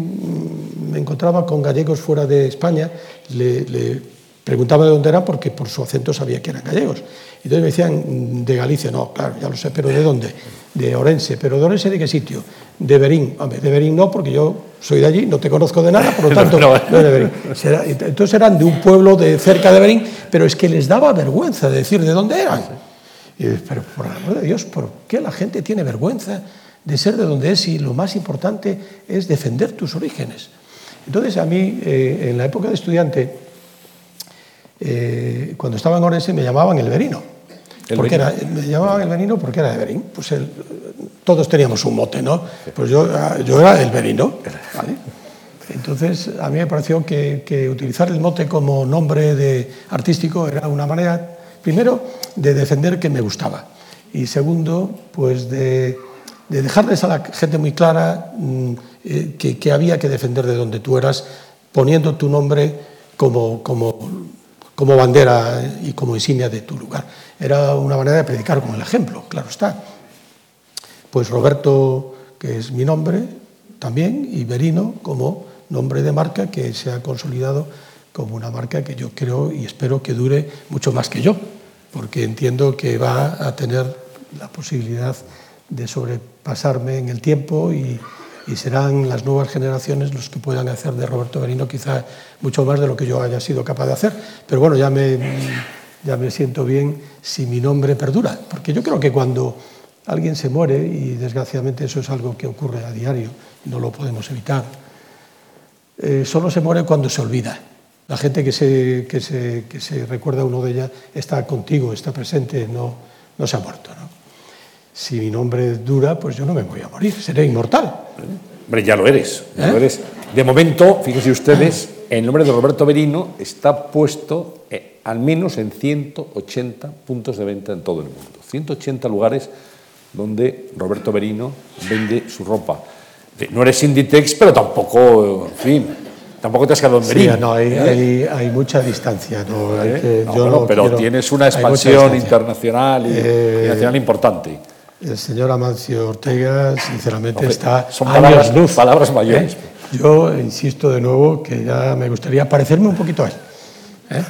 me, encontraba con gallegos fuera de España, le, le preguntaba de dónde eran porque por su acento sabía que eran gallegos. Entonces me decían, de Galicia, no, claro, ya lo sé, pero ¿de dónde? De Orense, pero ¿de Orense de qué sitio? De Berín. Hombre, de Berín no, porque yo soy de allí, no te conozco de nada, por lo tanto, no, de Berín. Entonces eran de un pueblo de cerca de Berín, pero es que les daba vergüenza de decir de dónde eran. pero por el amor de Dios, ¿por qué la gente tiene vergüenza de ser de donde es y lo más importante es defender tus orígenes? Entonces a mí, eh, en la época de estudiante, eh, cuando estaba en Orense me llamaban el Verino. porque Era, me llamaban el Verino porque era de Berín. Pues todos teníamos un mote, ¿no? Pues yo, yo era el Verino. Entonces, a mí me pareció que, utilizar el mote como nombre de artístico era una manera, primero, de defender que me gustaba. Y segundo, pues de, dejarles a la gente muy clara mm, eh, que, que, había que defender de donde tú eras, poniendo tu nombre como, como como bandera y como insignia de tu lugar. Era una manera de predicar con el ejemplo, claro está. Pues Roberto, que es mi nombre también, y Berino como nombre de marca que se ha consolidado como una marca que yo creo y espero que dure mucho más que yo, porque entiendo que va a tener la posibilidad de sobrepasarme en el tiempo y, y serán las nuevas generaciones los que puedan hacer de Roberto Berino quizá mucho más de lo que yo haya sido capaz de hacer. Pero bueno, ya me, ya me siento bien si mi nombre perdura, porque yo creo que cuando alguien se muere, y desgraciadamente eso es algo que ocurre a diario, no lo podemos evitar, eh, solo se muere cuando se olvida. La gente que se, que se, que se recuerda a uno de ella está contigo, está presente, no, no se ha muerto. Si mi nombre dura, pues yo no me voy a morir, seré inmortal. Hombre, ya lo eres, ya lo ¿Eh? eres. De momento, fíjense ustedes, el nombre de Roberto Berino está puesto eh, al menos en 180 puntos de venta en todo el mundo. 180 lugares donde Roberto Berino vende su ropa. No eres Inditex, pero tampoco, en fin, tampoco te has quedado en Berín. Sí, no, hay, ¿Eh? hay, mucha distancia. No, no, pero tienes una expansión internacional y nacional importante. El señor Amancio Ortega, sinceramente, está son palabras, luz. palabras mayores. ¿Eh? Yo insisto de nuevo que ya me gustaría parecerme un poquito a él. ¿eh?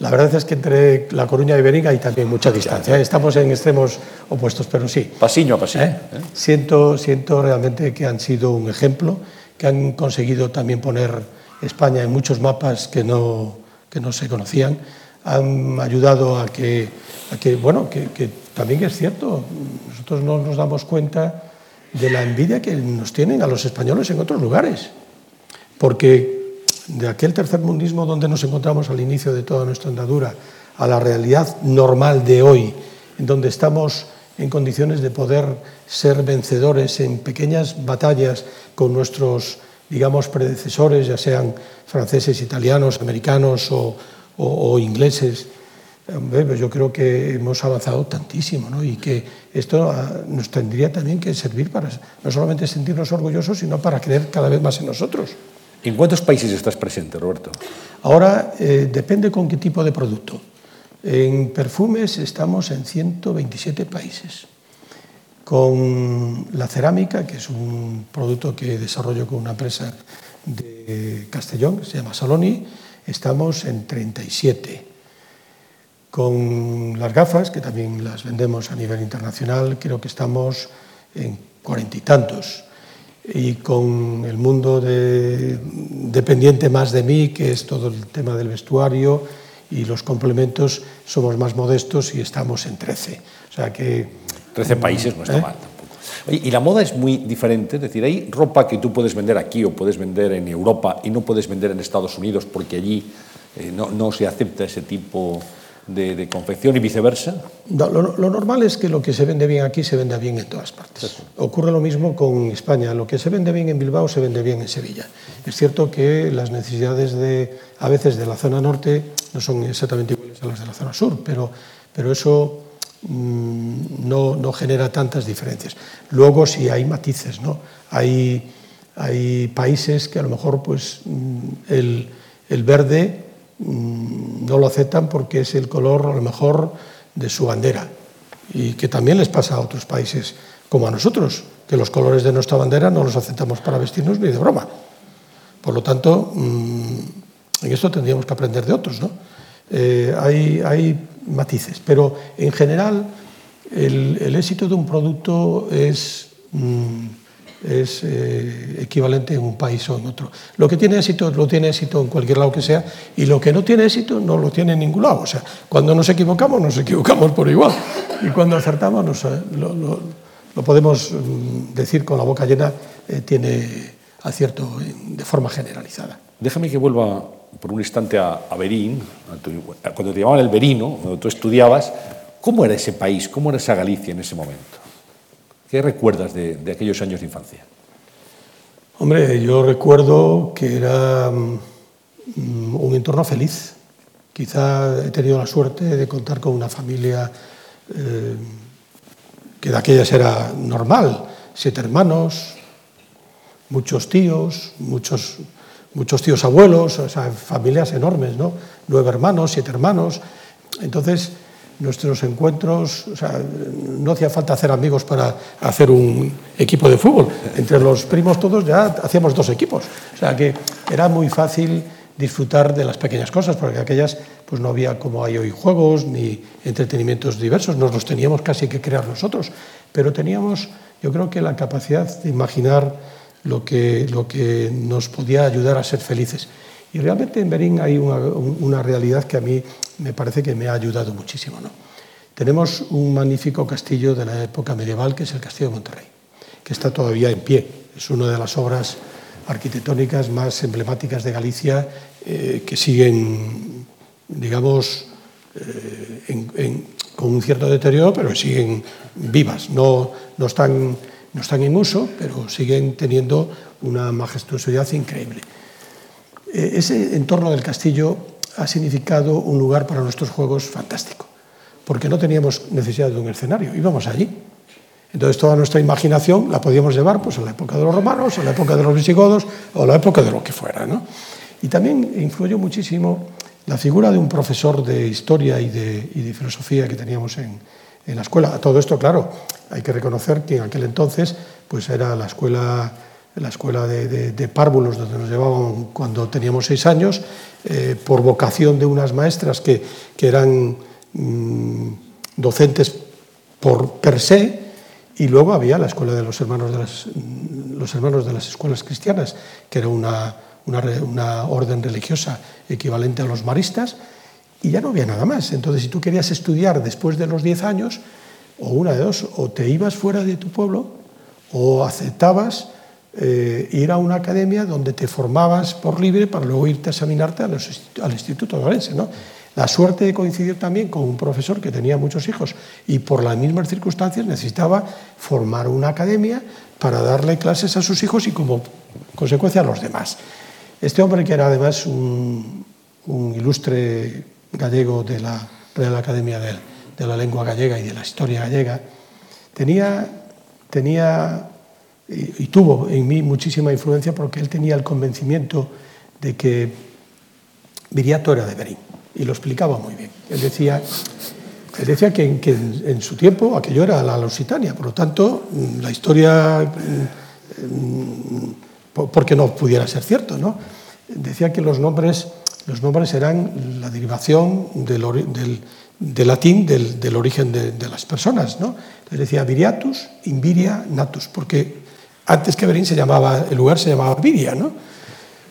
La verdad es que entre La Coruña y Berín hay también mucha distancia. ¿eh? Estamos en extremos opuestos, pero sí. Pasiño a pasiño. Siento, siento realmente que han sido un ejemplo, que han conseguido también poner España en muchos mapas que no, que no se conocían. Han ayudado a que, a que bueno, que, que también es cierto, nosotros no nos damos cuenta de la envidia que nos tienen a los españoles en otros lugares, porque de aquel tercer mundismo donde nos encontramos al inicio de toda nuestra andadura, a la realidad normal de hoy, en donde estamos en condiciones de poder ser vencedores en pequeñas batallas con nuestros, digamos, predecesores, ya sean franceses, italianos, americanos o, ingleses, pues yo creo que hemos avanzado tantísimo ¿no? y que esto ah, nos tendría también que servir para no solamente sentirnos orgullosos, sino para creer cada vez más en nosotros. ¿En cuántos países estás presente, Roberto? Ahora eh, depende con qué tipo de producto. En perfumes estamos en 127 países. Con la cerámica, que es un producto que desarrollo con una empresa de Castellón, que se llama Saloni, estamos en 37 con las gafas, que también las vendemos a nivel internacional, creo que estamos en cuarenta y tantos. Y con el mundo dependiente más de mí, que es todo el tema del vestuario y los complementos, somos más modestos y estamos en 13. O sea que... 13 países no está ¿eh? mal tampoco. y la moda es muy diferente, es decir, hay ropa que tú puedes vender aquí o puedes vender en Europa y no puedes vender en Estados Unidos porque allí eh, no, no se acepta ese tipo de, confección y viceversa? lo, normal es que lo que se vende bien aquí se venda bien en todas partes. Ocurre lo mismo con España. Lo que se vende bien en Bilbao se vende bien en Sevilla. Es cierto que las necesidades de, a veces de la zona norte no son exactamente iguales a las de la zona sur, pero, pero eso mm, no, no, genera tantas diferencias. Luego sí hay matices, ¿no? Hay, hay países que a lo mejor pues, mm, el, el verde no lo aceptan porque es el color a lo mejor de su bandera y que también les pasa a otros países como a nosotros, que los colores de nuestra bandera no los aceptamos para vestirnos ni de broma. Por lo tanto, en esto tendríamos que aprender de otros. ¿no? Eh, hay, hay, matices, pero en general el, el éxito de un producto es, mm, es eh, equivalente en un país o en otro. Lo que tiene éxito lo tiene éxito en cualquier lado que sea y lo que no tiene éxito no lo tiene en ningún lado. O sea, cuando nos equivocamos, nos equivocamos por igual y cuando acertamos nos, lo, podemos mm, decir con la boca llena, eh, tiene acierto de forma generalizada. Déjame que vuelva por un instante a, a Berín, cuando te llamaban el Berino, cuando tú estudiabas, ¿cómo era ese país, cómo era esa Galicia en ese momento? ¿Qué recuerdas de, aquellos años de infancia? Hombre, yo recuerdo que era um, un entorno feliz. Quizá he tenido la suerte de contar con una familia eh, que de aquellas era normal, siete hermanos, muchos tíos, muchos muchos tíos abuelos, o sea, familias enormes, ¿no? Nueve hermanos, siete hermanos. Entonces, nuestros encuentros, o sea, no hacía falta hacer amigos para hacer un equipo de fútbol. Entre los primos todos ya hacíamos dos equipos. O sea, que era muy fácil disfrutar de las pequeñas cosas, porque aquellas pues no había como hay hoy juegos ni entretenimientos diversos, nos los teníamos casi que crear nosotros, pero teníamos, yo creo que la capacidad de imaginar lo que, lo que nos podía ayudar a ser felices. Y realmente en Berín hay una, realidad que a mí me parece que me ha ayudado muchísimo. ¿no? Tenemos un magnífico castillo de la época medieval, que es el Castillo de Monterrey, que está todavía en pie. Es una de las obras arquitectónicas más emblemáticas de Galicia eh, que siguen, digamos, eh, con un cierto deterioro, pero siguen vivas, no, no están no están en uso, pero siguen teniendo una majestuosidad increíble. Eh, ese entorno del castillo ha significado un lugar para nuestros juegos fantástico, porque no teníamos necesidad de un escenario, íbamos allí. Entonces toda nuestra imaginación la podíamos llevar pues, a la época de los romanos, a la época de los visigodos o a la época de lo que fuera. ¿no? Y también influyó muchísimo la figura de un profesor de historia y de, filosofía que teníamos en, en la escuela. Todo esto, claro, hay que reconocer que en aquel entonces pues era la escuela, la escuela de, párvulos donde nos llevaban cuando teníamos seis años, eh, por vocación de unas maestras que, que eran mmm, docentes por per se, y luego había la escuela de los hermanos de las, los hermanos de las escuelas cristianas, que era una, una, una orden religiosa equivalente a los maristas, y ya no había nada más. Entonces, si tú querías estudiar después de los 10 años, o una de dos, o te ibas fuera de tu pueblo, o aceptabas eh, ir a una academia donde te formabas por libre para luego irte a examinarte a los, al Instituto de Orense. ¿no? La suerte de coincidir también con un profesor que tenía muchos hijos y por las mismas circunstancias necesitaba formar una academia para darle clases a sus hijos y como consecuencia a los demás. Este hombre, que era además un, ilustre gallego de la Real Academia de, de, la Lengua Gallega y de la Historia Gallega, tenía, tenía y, tuvo en mí muchísima influencia porque él tenía el convencimiento de que Viriato era de Berín y lo explicaba muy bien. Él decía, él decía que, en, su tiempo aquello era la Lusitania, por lo tanto la historia, porque no pudiera ser cierto, ¿no? decía que los nombres los nombres eran la derivación del, latín del, del origen de, de, las personas. ¿no? Entonces decía Viriatus, Inviria, Natus, porque antes que Berín se llamaba, el lugar se llamaba Viria, ¿no?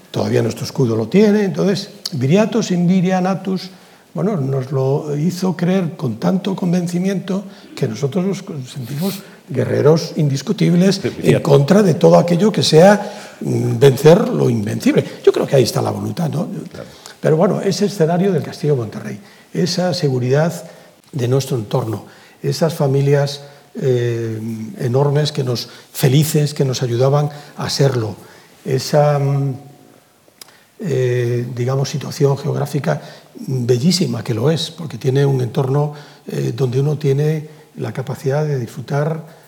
Todavía nuestro escudo lo tiene. Entonces, Viriatus, Inviria, Natus, bueno, nos lo hizo creer con tanto convencimiento que nosotros nos sentimos guerreros indiscutibles en contra de todo aquello que sea mm, vencer lo invencible. Yo creo que ahí está la voluntad, ¿no? Claro. Pero bueno, ese escenario del Castillo de Monterrey, esa seguridad de nuestro entorno, esas familias eh, enormes que nos felices que nos ayudaban a serlo, esa, eh, digamos, situación geográfica bellísima, que lo es, porque tiene un entorno eh, donde uno tiene la capacidad de disfrutar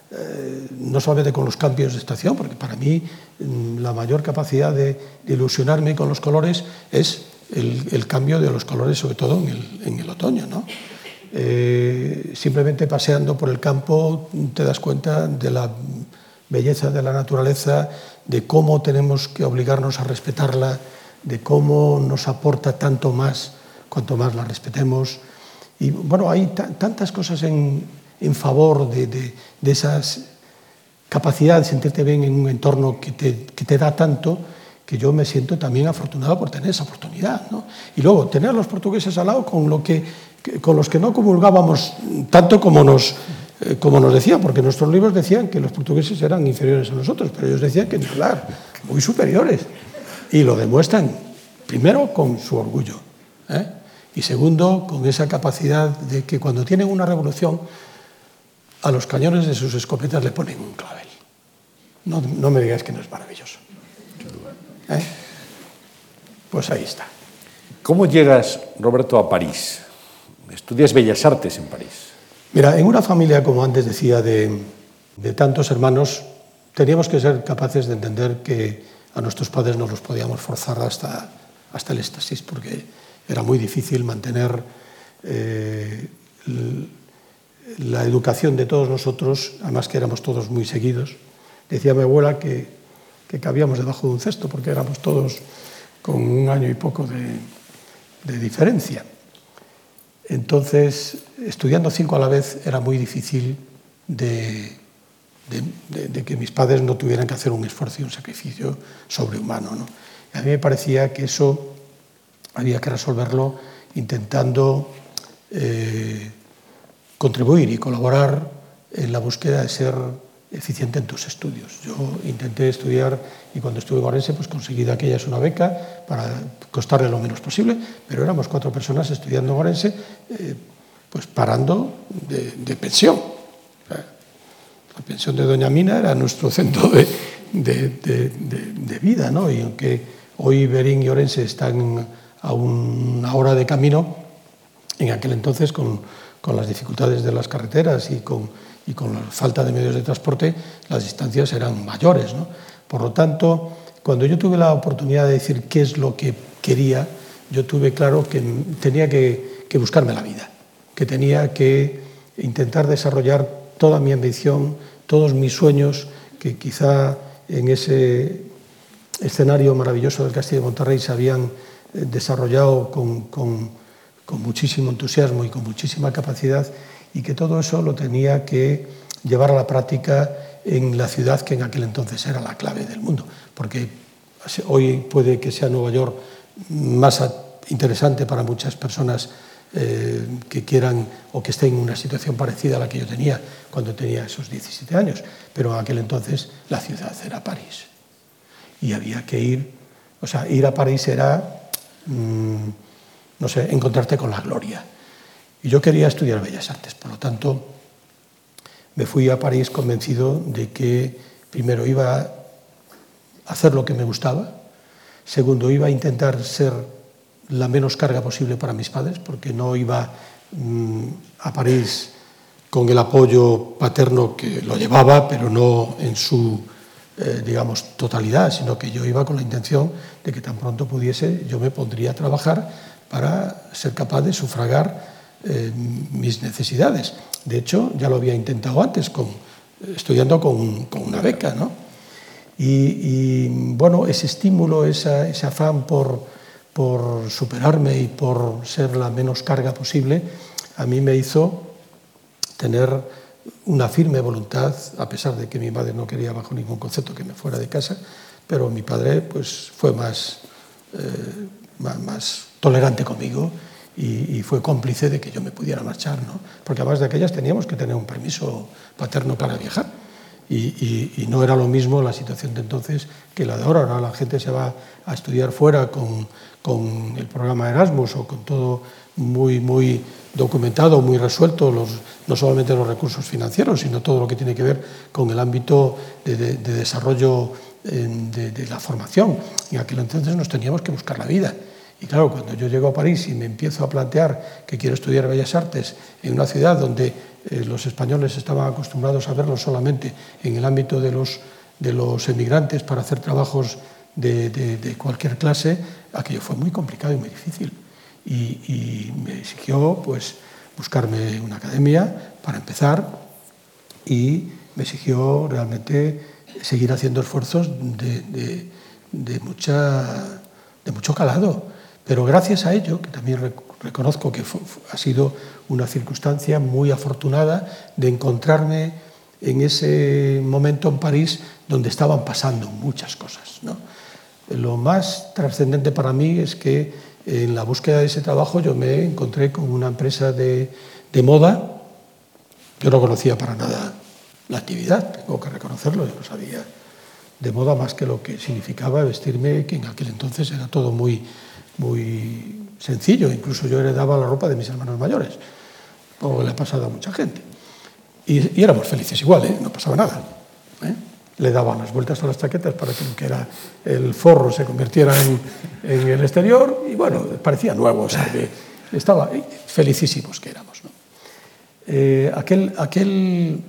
no solamente con los cambios de estación, porque para mí mm, la mayor capacidad de, ilusionarme con los colores es el, cambio de los colores, sobre todo en el, otoño. ¿no? Eh, simplemente paseando por el campo te das cuenta de la belleza de la naturaleza, de cómo tenemos que obligarnos a respetarla, de cómo nos aporta tanto más cuanto más la respetemos. Y bueno, hay tantas cosas en, en favor de, de, de esas capacidad de sentirte bien en un entorno que te, que te, da tanto, que yo me siento también afortunado por tener esa oportunidad. ¿no? Y luego, tener a los portugueses al lado con, lo que, con los que no comulgábamos tanto como nos, eh, como nos decían, porque nuestros libros decían que los portugueses eran inferiores a nosotros, pero ellos decían que, claro, muy superiores. Y lo demuestran, primero, con su orgullo. ¿eh? Y segundo, con esa capacidad de que cuando tienen una revolución, a los cañones de sus escopetas le ponen un clavel. No, no me digáis que no es maravilloso. ¿Eh? Pues ahí está. ¿Cómo llegas, Roberto, a París? Estudias Bellas Artes en París. Mira, en una familia, como antes decía, de, tantos hermanos, teníamos que ser capaces de entender que a nuestros padres no los podíamos forzar hasta, hasta el éxtasis, porque era muy difícil mantener eh, la educación de todos nosotros, además que éramos todos muy seguidos. Decía mi abuela que, que cabíamos debajo de un cesto porque éramos todos con un año y poco de, de diferencia. Entonces, estudiando cinco a la vez era muy difícil de, de, de, de que mis padres no tuvieran que hacer un esfuerzo y un sacrificio sobrehumano. ¿no? Y a mí me parecía que eso había que resolverlo intentando eh, contribuir y colaborar en la búsqueda de ser eficiente en tus estudios. Yo intenté estudiar y cuando estuve en Orense pues conseguí de aquellas una beca para costarle lo menos posible, pero éramos cuatro personas estudiando en Orense eh, pues parando de, de pensión. La pensión de Doña Mina era nuestro centro de, de, de vida, ¿no? y aunque hoy Berín y Orense están a una hora de camino, en aquel entonces con con las dificultades de las carreteras y con, y con la falta de medios de transporte, las distancias eran mayores. Por lo tanto, cuando yo tuve la oportunidad de decir qué es lo que quería, yo tuve claro que tenía que, buscarme la vida, que tenía que intentar desarrollar toda mi ambición, todos mis sueños, que quizá en ese escenario maravilloso del Castillo de Monterrey se habían eh, desarrollado con con muchísimo entusiasmo y con muchísima capacidad y que todo eso lo tenía que llevar a la práctica en la ciudad que en aquel entonces era la clave del mundo, porque hoy puede que sea Nueva York más interesante para muchas personas eh, que quieran o que estén en una situación parecida a la que yo tenía cuando tenía esos 17 años, pero en aquel entonces la ciudad era París. Y había que ir, o sea, ir a París era... Mmm, no sé, encontrarte con la gloria. Y yo quería estudiar Bellas Artes, por lo tanto, me fui a París convencido de que primero iba a hacer lo que me gustaba, segundo iba a intentar ser la menos carga posible para mis padres, porque no iba mmm, a París con el apoyo paterno que lo llevaba, pero no en su, eh, digamos, totalidad, sino que yo iba con la intención de que tan pronto pudiese, yo me pondría a trabajar para ser capaz de sufragar eh, mis necesidades. De hecho, ya lo había intentado antes, con, estudiando con, con una beca. ¿no? Y, y, bueno, ese estímulo, esa, ese afán por, por superarme y por ser la menos carga posible, a mí me hizo tener una firme voluntad, a pesar de que mi madre no quería bajo ningún concepto que me fuera de casa, pero mi padre pues, fue más, eh, más, más tolerante conmigo y, fue cómplice de que yo me pudiera marchar, ¿no? porque además de aquellas teníamos que tener un permiso paterno para viajar. Y, no era lo mismo la situación de entonces que la de ahora. Ahora la gente se va a estudiar fuera con, con el programa Erasmus o con todo muy, muy documentado, muy resuelto, los, no solamente los recursos financieros, sino todo lo que tiene que ver con el ámbito de, de, de desarrollo de, de, la formación. En aquel entonces nos teníamos que buscar la vida. Y claro, cuando yo llego a París y me empiezo a plantear que quiero estudiar Bellas Artes en una ciudad donde eh, los españoles estaban acostumbrados a verlo solamente en el ámbito de los, de los emigrantes para hacer trabajos de, de, cualquier clase, aquello fue muy complicado y muy difícil. Y, me exigió pues, buscarme una academia para empezar y me exigió realmente seguir haciendo esfuerzos de, de, mucha, de mucho calado. Pero gracias a ello, que también reconozco que fue, ha sido una circunstancia muy afortunada de encontrarme en ese momento en París donde estaban pasando muchas cosas. ¿no? Lo más trascendente para mí es que en la búsqueda de ese trabajo yo me encontré con una empresa de, de moda. Yo no conocía para nada la actividad, tengo que reconocerlo, yo no sabía de moda más que lo que significaba vestirme, que en aquel entonces era todo muy, muy sencillo, incluso yo heredaba la ropa de mis hermanos mayores, como le ha pasado a mucha gente. Y, éramos felices igual, ¿eh? no pasaba nada. ¿eh? Le daban las vueltas a las chaquetas para que lo que era el forro se convirtiera en, en el exterior y bueno, parecía nuevo, o sea, estaba felicísimos que éramos. ¿no? Eh, aquel, aquel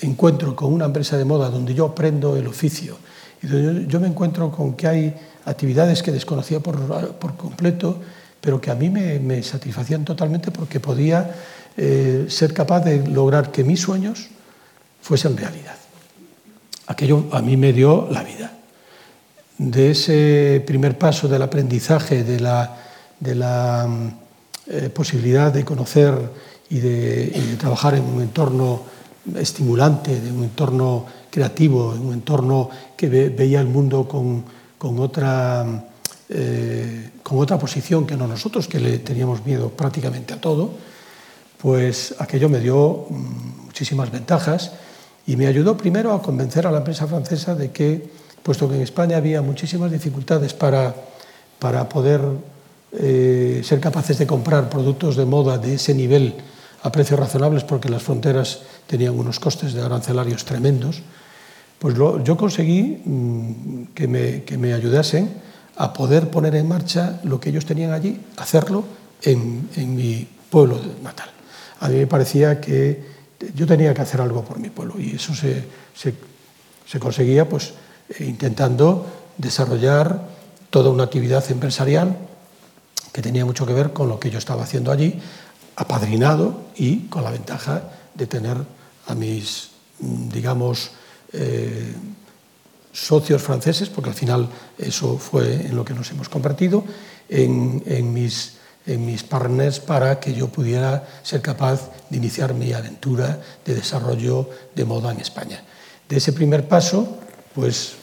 encuentro con una empresa de moda donde yo aprendo el oficio y donde yo me encuentro con que hay actividades que desconocía por, por completo, pero que a mí me, satisfacían totalmente porque podía eh, ser capaz de lograr que mis sueños fuesen realidad. Aquello a mí me dio la vida. De ese primer paso del aprendizaje, de la, de la eh, posibilidad de conocer y de, trabajar en un entorno estimulante, de un entorno creativo, en un entorno que ve, veía el mundo con, con otra, eh, con otra posición que no nosotros, que le teníamos miedo prácticamente a todo, pues aquello me dio mm, muchísimas ventajas y me ayudó primero a convencer a la empresa francesa de que, puesto que en España había muchísimas dificultades para, para poder eh, ser capaces de comprar productos de moda de ese nivel a precios razonables, porque las fronteras tenían unos costes de arancelarios tremendos, pues yo conseguí mmm, que, me, que, me, ayudasen a poder poner en marcha lo que ellos tenían allí, hacerlo en, en mi pueblo natal. A mí me parecía que yo tenía que hacer algo por mi pueblo y eso se, se, se conseguía pues, eh, intentando desarrollar toda una actividad empresarial que tenía mucho que ver con lo que yo estaba haciendo allí, apadrinado y con la ventaja de tener a mis, digamos, eh, socios franceses, porque al final eso fue en lo que nos hemos convertido, en, mis, en mis partners para que yo pudiera ser capaz de iniciar mi aventura de desarrollo de moda en España. De ese primer paso, pues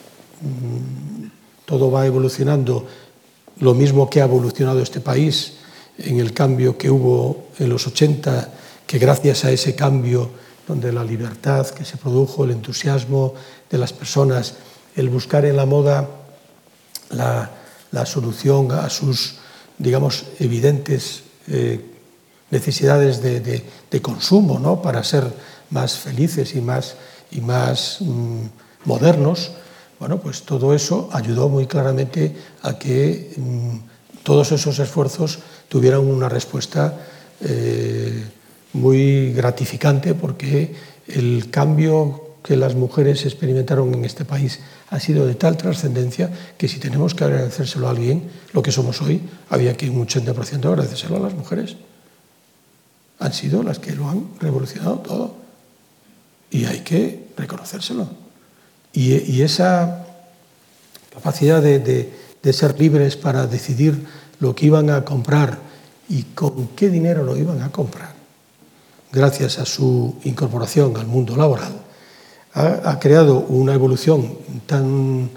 mmm, todo va evolucionando lo mismo que ha evolucionado este país en el cambio que hubo en los 80, que gracias a ese cambio donde la libertad que se produjo, el entusiasmo de las personas, el buscar en la moda la, la solución a sus, digamos, evidentes eh, necesidades de, de, consumo, ¿no? para ser más felices y más, y más mmm, modernos, bueno, pues todo eso ayudó muy claramente a que mmm, todos esos esfuerzos tuvieran una respuesta eh, muy gratificante porque el cambio que las mujeres experimentaron en este país ha sido de tal trascendencia que si tenemos que agradecérselo a alguien, lo que somos hoy, había que un 80% agradecérselo a las mujeres. Han sido las que lo han revolucionado todo. Y hay que reconocérselo. Y, esa capacidad de ser libres para decidir lo que iban a comprar y con qué dinero lo iban a comprar, gracias a su incorporación al mundo laboral, ha, ha creado una evolución tan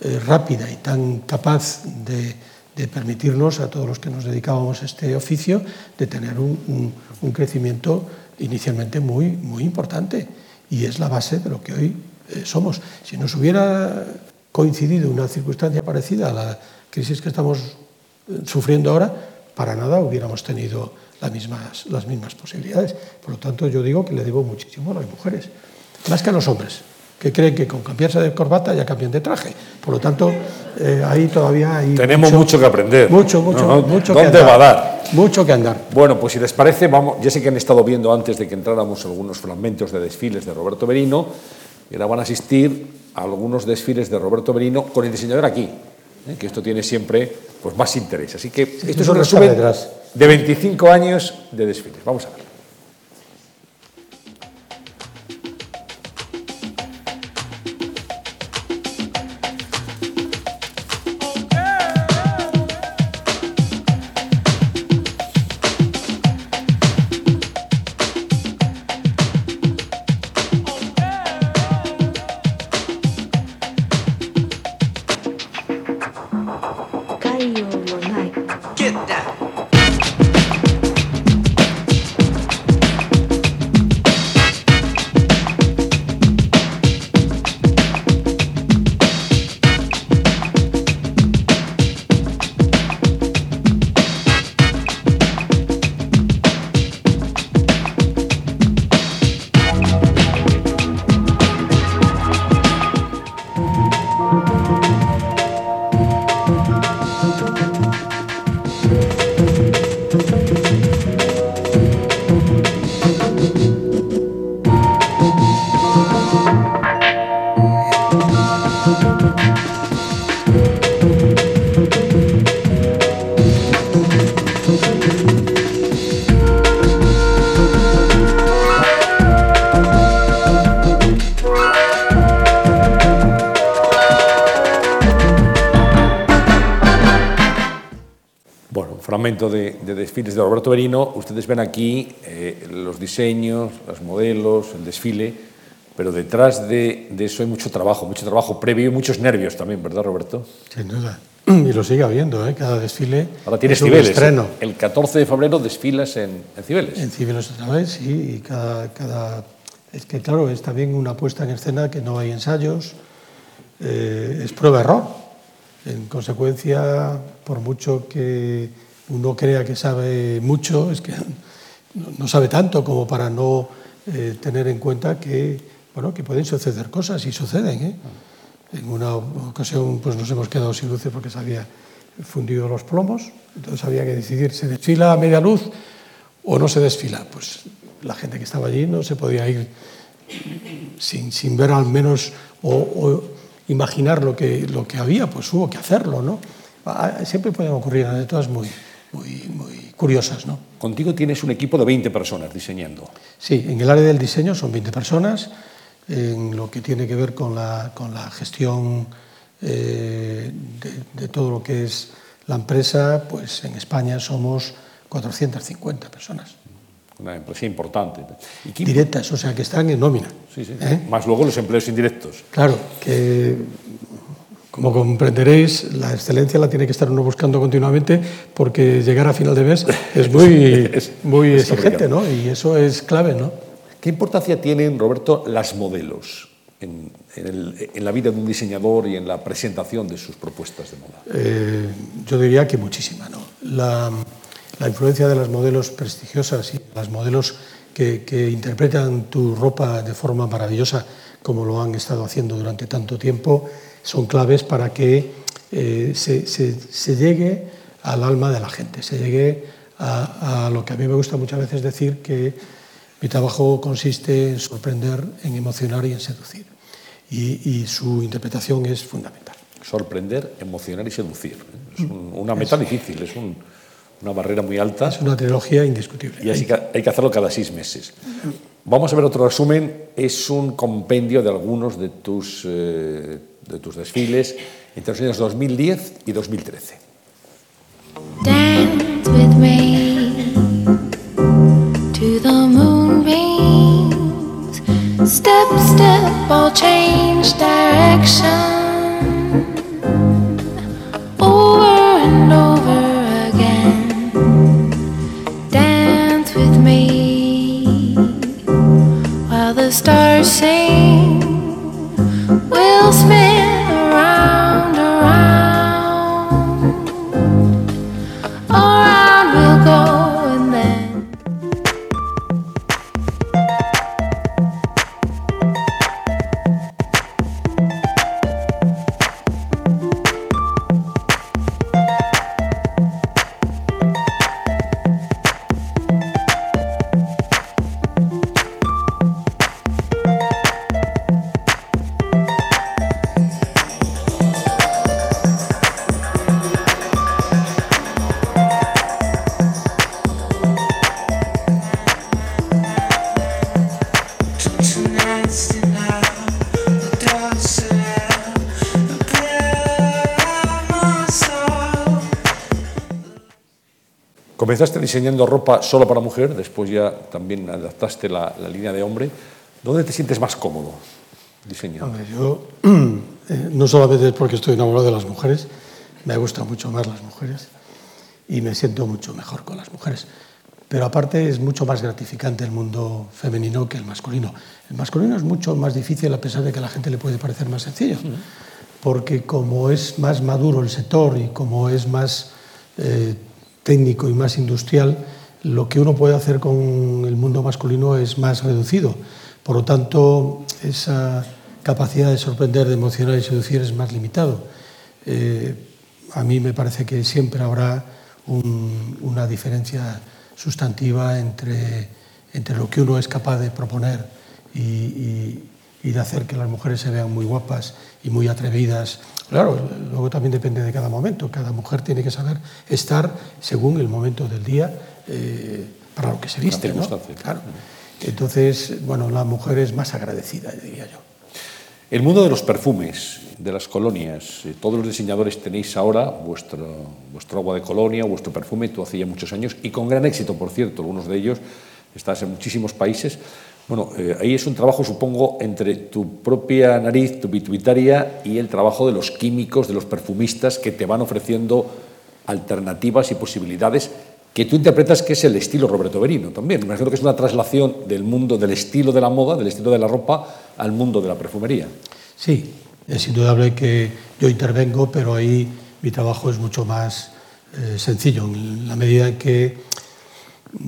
eh, rápida y tan capaz de, de, permitirnos, a todos los que nos dedicábamos a este oficio, de tener un, un, un crecimiento inicialmente muy, muy importante. Y es la base de lo que hoy eh, somos. Si nos hubiera coincidido una circunstancia parecida a la crisis que estamos eh, sufriendo ahora, para nada hubiéramos tenido las mismas, las mismas posibilidades. Por lo tanto, yo digo que le debo muchísimo a las mujeres, más que a los hombres, que creen que con cambiarse de corbata ya cambian de traje. Por lo tanto, eh, ahí todavía hay... Tenemos mucho, que aprender. Mucho, mucho, No, no, mucho ¿Dónde que andar. va a dar? Mucho que andar. Bueno, pues si les parece, vamos, ya sé que han estado viendo antes de que entráramos algunos fragmentos de desfiles de Roberto Berino, y ahora van a asistir a algunos desfiles de Roberto Berino con el diseñador aquí, ¿eh? que esto tiene siempre pues, más interés. Así que esto es un resumen. De 25 años de desfiles. Vamos a ver. De desfiles de Roberto Berino. Ustedes ven aquí eh, los diseños, los modelos, el desfile, pero detrás de, de eso hay mucho trabajo, mucho trabajo previo y muchos nervios también, ¿verdad, Roberto? Sin duda. Y lo sigue habiendo, ¿eh? cada desfile. Ahora tienes es un Cibeles. estreno. El 14 de febrero desfilas en, en Cibeles. En Cibeles otra vez, sí, y cada, cada... Es que, claro, es también una puesta en escena que no hay ensayos, eh, es prueba-error. En consecuencia, por mucho que uno crea que sabe mucho, es que no, sabe tanto como para no eh, tener en cuenta que, bueno, que pueden suceder cosas, y suceden. ¿eh? En una ocasión pues nos hemos quedado sin luces porque se había fundido los plomos, entonces había que decidir, ¿se desfila a media luz o no se desfila? Pues la gente que estaba allí no se podía ir sin, sin ver al menos o, o imaginar lo que, lo que había, pues hubo que hacerlo, ¿no? Ah, Siempre pueden ocurrir anécdotas muy, muy, muy curiosas, ¿no? Contigo tienes un equipo de 20 personas diseñando. Sí, en el área del diseño son 20 personas, en lo que tiene que ver con la, con la gestión eh, de, de todo lo que es la empresa, pues en España somos 450 personas Una empresa importante. ¿Y qué- directas, o sea, que están en nómina. Sí, sí. ¿eh? Más luego los empleos indirectos. Claro, que como comprenderéis, la excelencia la tiene que estar uno buscando continuamente porque llegar a final de mes es muy, muy exigente. ¿no? Y eso es clave, ¿no? ¿Qué importancia tienen, Roberto, las modelos en, en el- en la vida de un diseñador y en la presentación de sus propuestas de moda? Eh, yo diría que muchísima, ¿no? La, la influencia de las modelos prestigiosas y las modelos que, que interpretan tu ropa de forma maravillosa, como lo han estado haciendo durante tanto tiempo, son claves para que eh, se, se- se llegue al alma de la gente, se llegue a, a lo que a mí me gusta muchas veces decir que mi trabajo consiste en sorprender, en emocionar y en seducir. Y, y su interpretación es fundamental. Sorprender, emocionar y seducir. ¿eh? Es un- una meta difícil, es un- una barrera muy alta Es una trilogía indiscutible. y así que hay que hacerlo cada seis meses. Vamos a ver otro resumen. Es un compendio de algunos de tus, eh, de tus desfiles entre los años 2010 y 2013. Dance with me to the moonbeams. Step, step, I'll change direction. Over and over again. Dance with me while the stars sing. Comenzaste diseñando ropa solo para mujer, después ya también adaptaste la, la línea de hombre. ¿Dónde te sientes más cómodo diseñando? Hombre, yo, eh, no solamente es porque estoy enamorado de las mujeres, me gustan mucho más las mujeres y me siento mucho mejor con las mujeres. Pero aparte es mucho más gratificante el mundo femenino que el masculino. El masculino es mucho más difícil a pesar de que a la gente le puede parecer más sencillo, porque como es más maduro el sector y como es más eh, técnico y más industrial, lo que uno puede hacer con el mundo masculino es más reducido. Por lo tanto, esa capacidad de sorprender, de emocionar y seducir es más limitado. Eh, a mí me parece que siempre habrá un, una diferencia sustantiva entre, entre, lo que uno es capaz de proponer y, y, de hacer que las mujeres se vean muy guapas y muy atrevidas. Claro, luego también depende de cada momento. Cada mujer tiene que saber estar según el momento del día eh, para lo que se viste. ¿no? Claro. Entonces, bueno, la mujer es más agradecida, diría yo. El mundo de los perfumes, de las colonias, eh, todos los diseñadores tenéis ahora vuestro, vuestro agua de colonia, vuestro perfume, tú hace ya muchos años, y con gran éxito, por cierto, algunos de ellos, estás en muchísimos países. Bueno, eh, ahí es un trabajo, supongo, entre tu propia nariz, tu pituitaria y el trabajo de los químicos, de los perfumistas que te van ofreciendo alternativas y posibilidades que tú interpretas que es el estilo Roberto Berino también. Me imagino que es una traslación del mundo del estilo de la moda, del estilo de la ropa, al mundo de la perfumería. Sí, es indudable que yo intervengo, pero ahí mi trabajo es mucho más eh, sencillo, en la medida en que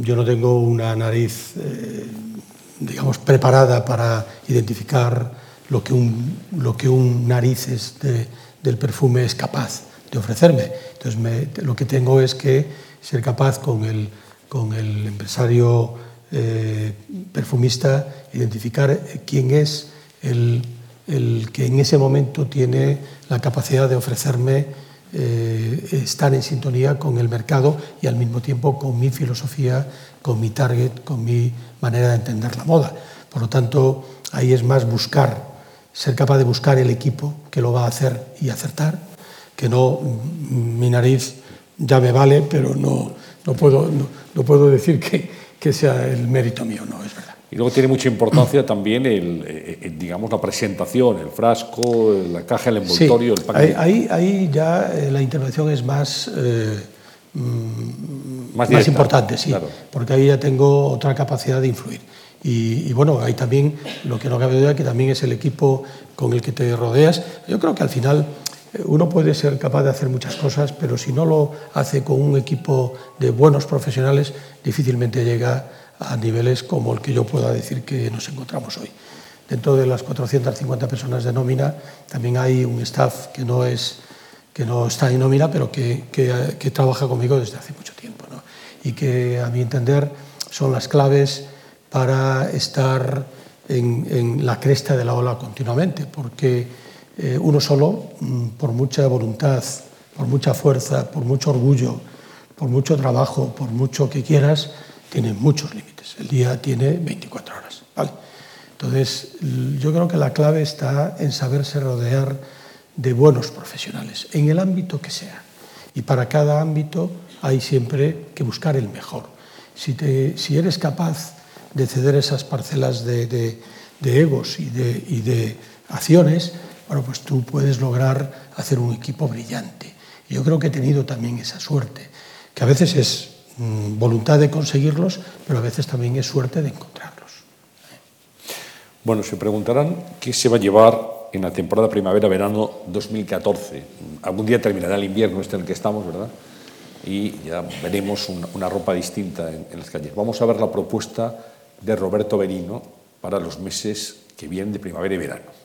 yo no tengo una nariz, eh, digamos, preparada para identificar lo que un, lo que un nariz es de, del perfume es capaz de ofrecerme. Entonces, lo que tengo es que ser capaz con el, con el empresario eh, perfumista identificar quién es el, el, que en ese momento tiene la capacidad de ofrecerme eh, estar en sintonía con el mercado y al mismo tiempo con mi filosofía, con mi target, con mi manera de entender la moda. Por lo tanto, ahí es más buscar, ser capaz de buscar el equipo que lo va a hacer y acertar, que no mi nariz ya me vale, pero no, no, puedo, no, no puedo decir que, que, sea el mérito mío, no, es verdad. Y luego tiene mucha importancia también el, el, digamos, la presentación, el frasco, la caja, el envoltorio, sí, el paquete. Ahí, ahí ya eh, la intervención es más, eh, mm, Más más, importante, sí, claro. porque ahí ya tengo otra capacidad de influir. Y, y, bueno, ahí también, lo que no cabe duda, que también es el equipo con el que te rodeas. Yo creo que al final uno puede ser capaz de hacer muchas cosas, pero si no lo hace con un equipo de buenos profesionales, difícilmente llega a niveles como el que yo pueda decir que nos encontramos hoy. Dentro de las 450 personas de nómina, también hay un staff que no, es, que no está en nómina, pero que, que, que trabaja conmigo desde hace mucho tiempo. ¿no? Y que, a mi entender, son las claves para estar en, en la cresta de la ola continuamente, porque eh, uno solo, mm, por mucha voluntad, por mucha fuerza, por mucho orgullo, por mucho trabajo, por mucho que quieras, tiene muchos límites. El día tiene 24 horas. ¿vale? Entonces, yo creo que la clave está en saberse rodear de buenos profesionales, en el ámbito que sea. Y para cada ámbito hay siempre que buscar el mejor. Si, te, si eres capaz de ceder esas parcelas de, de, egos y de, y de acciones, bueno, pues tú puedes lograr hacer un equipo brillante. Yo creo que he tenido también esa suerte, que a veces es mmm, voluntad de conseguirlos, pero a veces también es suerte de encontrarlos. Bueno, se preguntarán qué se va a llevar en la temporada primavera-verano 2014. Algún día terminará el invierno este en el que estamos, ¿verdad? Y ya veremos una, ropa distinta en, en las calles. Vamos a ver la propuesta de Roberto Berino para los meses que vienen de primavera y verano.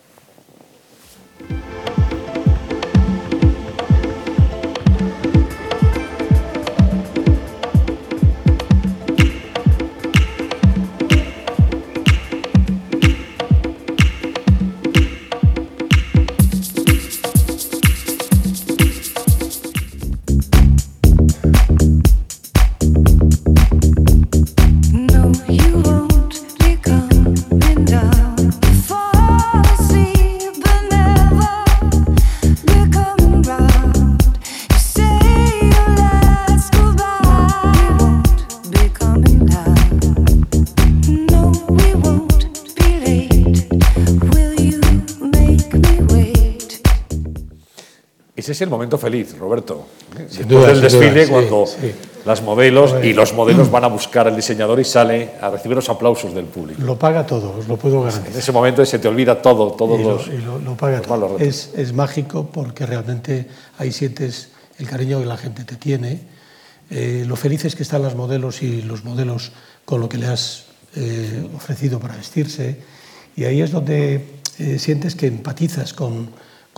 Es el momento feliz, Roberto. Sin Después duda, del desfile, duda, cuando sí. las modelos y los modelos van a buscar al diseñador y sale a recibir los aplausos del público. Lo paga todo, os lo puedo En garantizar. ese momento se te olvida todo, todos y lo, los... y lo- lo paga todo. Es, es mágico porque realmente ahí sientes el cariño que la gente te tiene, eh, lo felices que están las modelos y los modelos con lo que le has eh, ofrecido para vestirse. Y ahí es donde eh, sientes que empatizas con,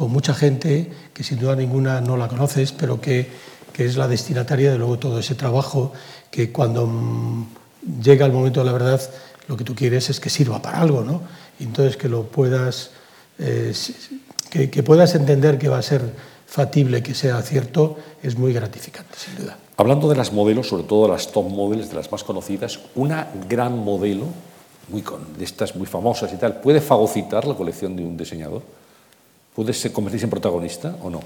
con mucha gente que sin duda ninguna no la conoces, pero que, que es la destinataria de luego todo ese trabajo que cuando mm, llega el momento de la verdad lo que tú quieres es que sirva para algo, ¿no? Entonces que lo puedas, eh, que puedas entender que va a ser factible, que sea cierto, es muy gratificante, sin duda. Hablando de las modelos, sobre todo las top models, de las más conocidas, una gran modelo, muy con, de estas muy famosas y tal, ¿puede fagocitar la colección de un diseñador? ¿Puede se- convertirse en protagonista o no?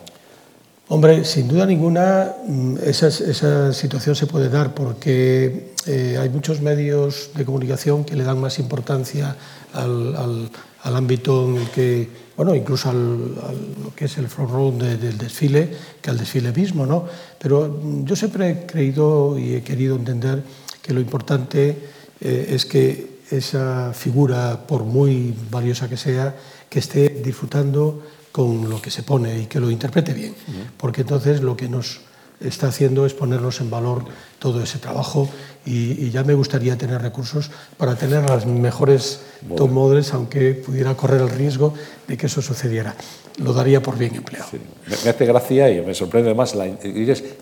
Hombre, sin duda ninguna mm, esa, esa situación se puede dar porque eh, hay muchos medios de comunicación que le dan más importancia al, al- al ámbito en el que, bueno, incluso al, lo que es el front row de- del desfile que al desfile mismo, ¿no? Pero mm, yo siempre he creído y he querido entender que lo importante eh, es que esa figura, por muy valiosa que sea, que esté disfrutando con lo que se pone y que lo interprete bien, porque entonces lo que nos está haciendo es ponernos en valor todo ese trabajo y, y ya me gustaría tener recursos para tener las mejores top models, aunque pudiera correr el riesgo de que eso sucediera. Lo daría por bien empleado. Sí. Me, hace gracia y me sorprende además la,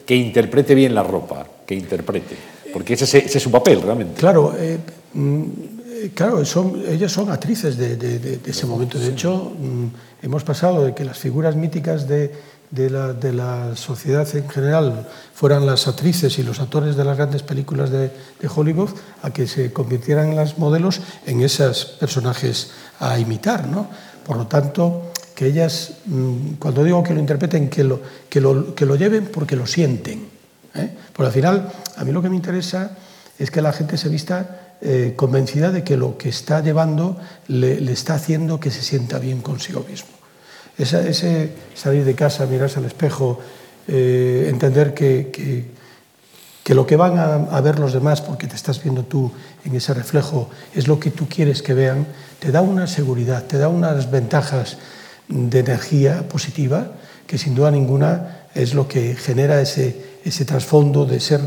que interprete bien la ropa, que interprete, porque ese, es- ese es su papel realmente. Claro, eh, mm, eh, claro son, ellas son actrices de, de- de- de ese momento. De hecho, mm, hemos pasado de que las figuras míticas de, de la, de la sociedad en general fueran las actrices y los actores de las grandes películas de, de Hollywood a que se convirtieran las modelos en esos personajes a imitar. ¿no? Por lo tanto, que ellas, mm, cuando digo que lo interpreten, que lo, que lo, que lo lleven porque lo sienten. ¿eh? Porque al final, a mí lo que me interesa es que la gente se vista eh, convencida de que lo que está llevando le, está haciendo que se sienta bien consigo mismo. Ese salir de casa, mirarse al espejo, eh, entender que, que- que lo que van a, a ver los demás, porque te estás viendo tú en ese reflejo, es lo que tú quieres que vean, te da una seguridad, te da unas ventajas de energía positiva que sin duda ninguna es lo que genera ese, ese trasfondo de ser,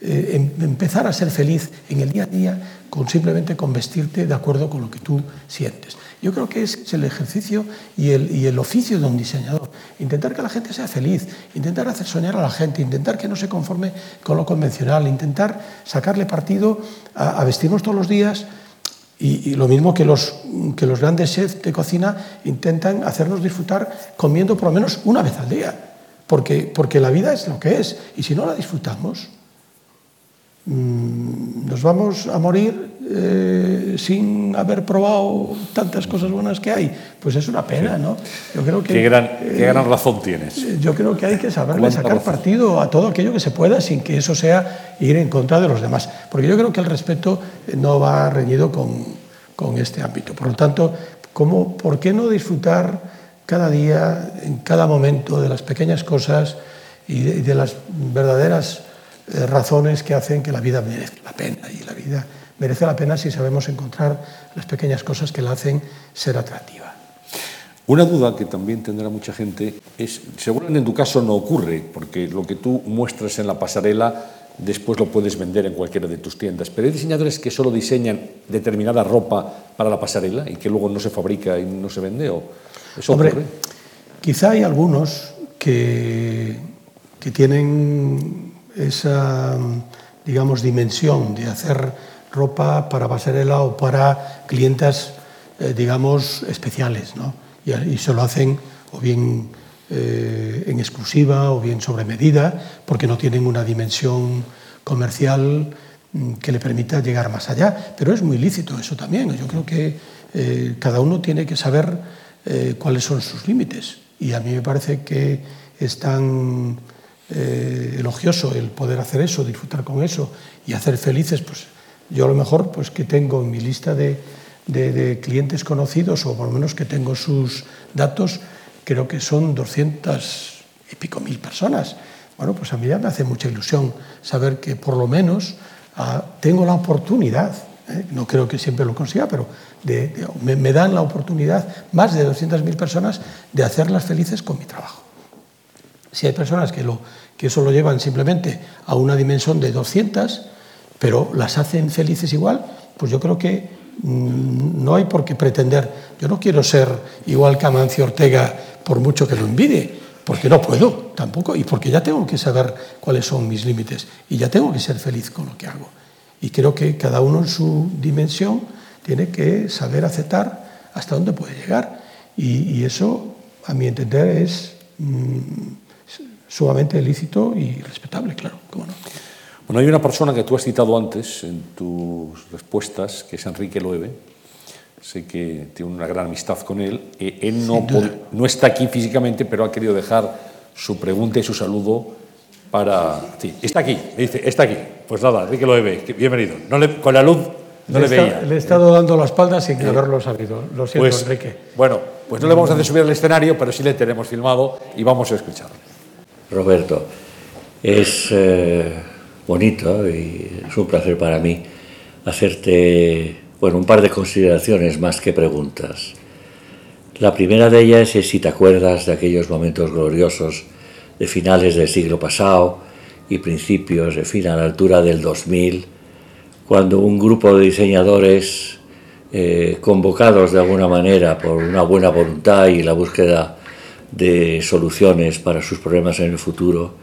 eh, em- empezar a ser feliz en el día a día con simplemente con vestirte de acuerdo con lo que tú sientes. Yo creo que es el ejercicio y el, y el oficio de un diseñador. Intentar que la gente sea feliz, intentar hacer soñar a la gente, intentar que no se conforme con lo convencional, intentar sacarle partido a, a vestirnos todos los días y, y lo mismo que los, que los grandes chefs de cocina intentan hacernos disfrutar comiendo por lo menos una vez al día. Porque, porque la vida es lo que es. Y si no la disfrutamos, nos vamos a morir eh, sin haber probado tantas cosas buenas que hay. Pues es una pena, ¿no? Yo creo que, Qué gran, eh, qué gran razón tienes. yo creo que hay que saberle sacar razón. partido a todo aquello que se pueda sin que eso sea ir en contra de los demás. Porque yo creo que el respeto eh, no va reñido con, con este ámbito. Por lo tanto, ¿cómo, ¿por qué no disfrutar cada día, en cada momento, de las pequeñas cosas y de, y de las verdaderas eh, razones que hacen que la vida merezca la pena? Y la vida merece la pena si sabemos encontrar las pequeñas cosas que la hacen ser atractiva. Una duda que también tendrá mucha gente es, seguramente en tu caso no ocurre, porque lo que tú muestras en la pasarela después lo puedes vender en cualquiera de tus tiendas, pero hay diseñadores que solo diseñan determinada ropa para la pasarela y que luego no se fabrica y no se vende, o eso Hombre, ocurre. quizá hay algunos que, que tienen esa, digamos, dimensión de hacer ropa para pasarela o para clientas, eh, digamos, especiales, ¿no? Y, se lo hacen o bien eh, en exclusiva o bien sobre medida, porque no tienen una dimensión comercial mm, que le permita llegar más allá. Pero es muy lícito eso también. Yo creo que eh, cada uno tiene que saber cuáles son sus límites. Y a mí me parece que es tan eh, elogioso el poder hacer eso, disfrutar con eso y hacer felices, pues yo a lo mejor pues que tengo en mi lista de, clientes conocidos o por lo menos que tengo sus datos, creo que son 200 y pico mil personas. Bueno, pues a mí ya me hace mucha ilusión saber que por lo menos ah, tengo la oportunidad, ¿eh? no creo que siempre lo consiga, pero me, me, dan la oportunidad, más de 200.000 personas, de hacerlas felices con mi trabajo. Si hay personas que, lo, que eso lo llevan simplemente a una dimensión de 200, pero las hacen felices igual, pues yo creo que mmm, no hay por qué pretender. Yo no quiero ser igual que Amancio Ortega por mucho que lo envidie, porque no puedo tampoco y porque ya tengo que saber cuáles son mis límites y ya tengo que ser feliz con lo que hago. Y creo que cada uno en su dimensión tiene que saber aceptar hasta dónde puede llegar. Y, eso, a mi entender, es mmm, sumamente lícito y respetable, claro, cómo no. Bueno, hay una persona que tú has citado antes en tus respuestas, que es Enrique Loewe. Sé que tiene una gran amistad con él. Eh, él no, no, está aquí físicamente, pero ha querido dejar su pregunta y su saludo para... Sí, está aquí, me dice, está aquí. Pues nada, Enrique Loewe, bienvenido. No le, con la luz no le, le veía. le he estado dando la espalda sin eh, haberlo sabido. Lo siento, pues, Enrique. Bueno, pues no le vamos a hacer subir al escenario, pero sí le tenemos filmado y vamos a escucharlo. Roberto, es... Eh bonito y es un placer para mí hacerte bueno, un par de consideraciones más que preguntas. La primera de ellas es si te acuerdas de aquellos momentos gloriosos de finales del siglo pasado y principios, en fin, a la altura del 2000, cuando un grupo de diseñadores eh, convocados de alguna manera por una buena voluntad y la búsqueda de soluciones para sus problemas en el futuro,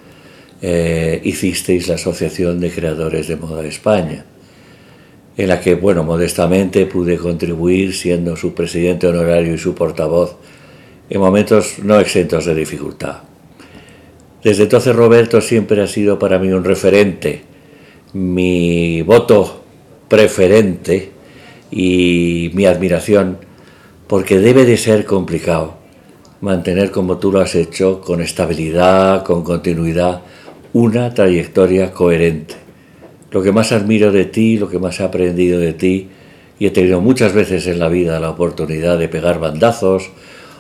eh, hicisteis la Asociación de Creadores de Moda de España, en la que, bueno, modestamente pude contribuir siendo su presidente honorario y su portavoz en momentos no exentos de dificultad. Desde entonces Roberto siempre ha sido para mí un referente, mi voto preferente y mi admiración, porque debe de ser complicado mantener como tú lo has hecho, con estabilidad, con continuidad, una trayectoria coherente. Lo que más admiro de ti, lo que más he aprendido de ti, y he tenido muchas veces en la vida la oportunidad de pegar bandazos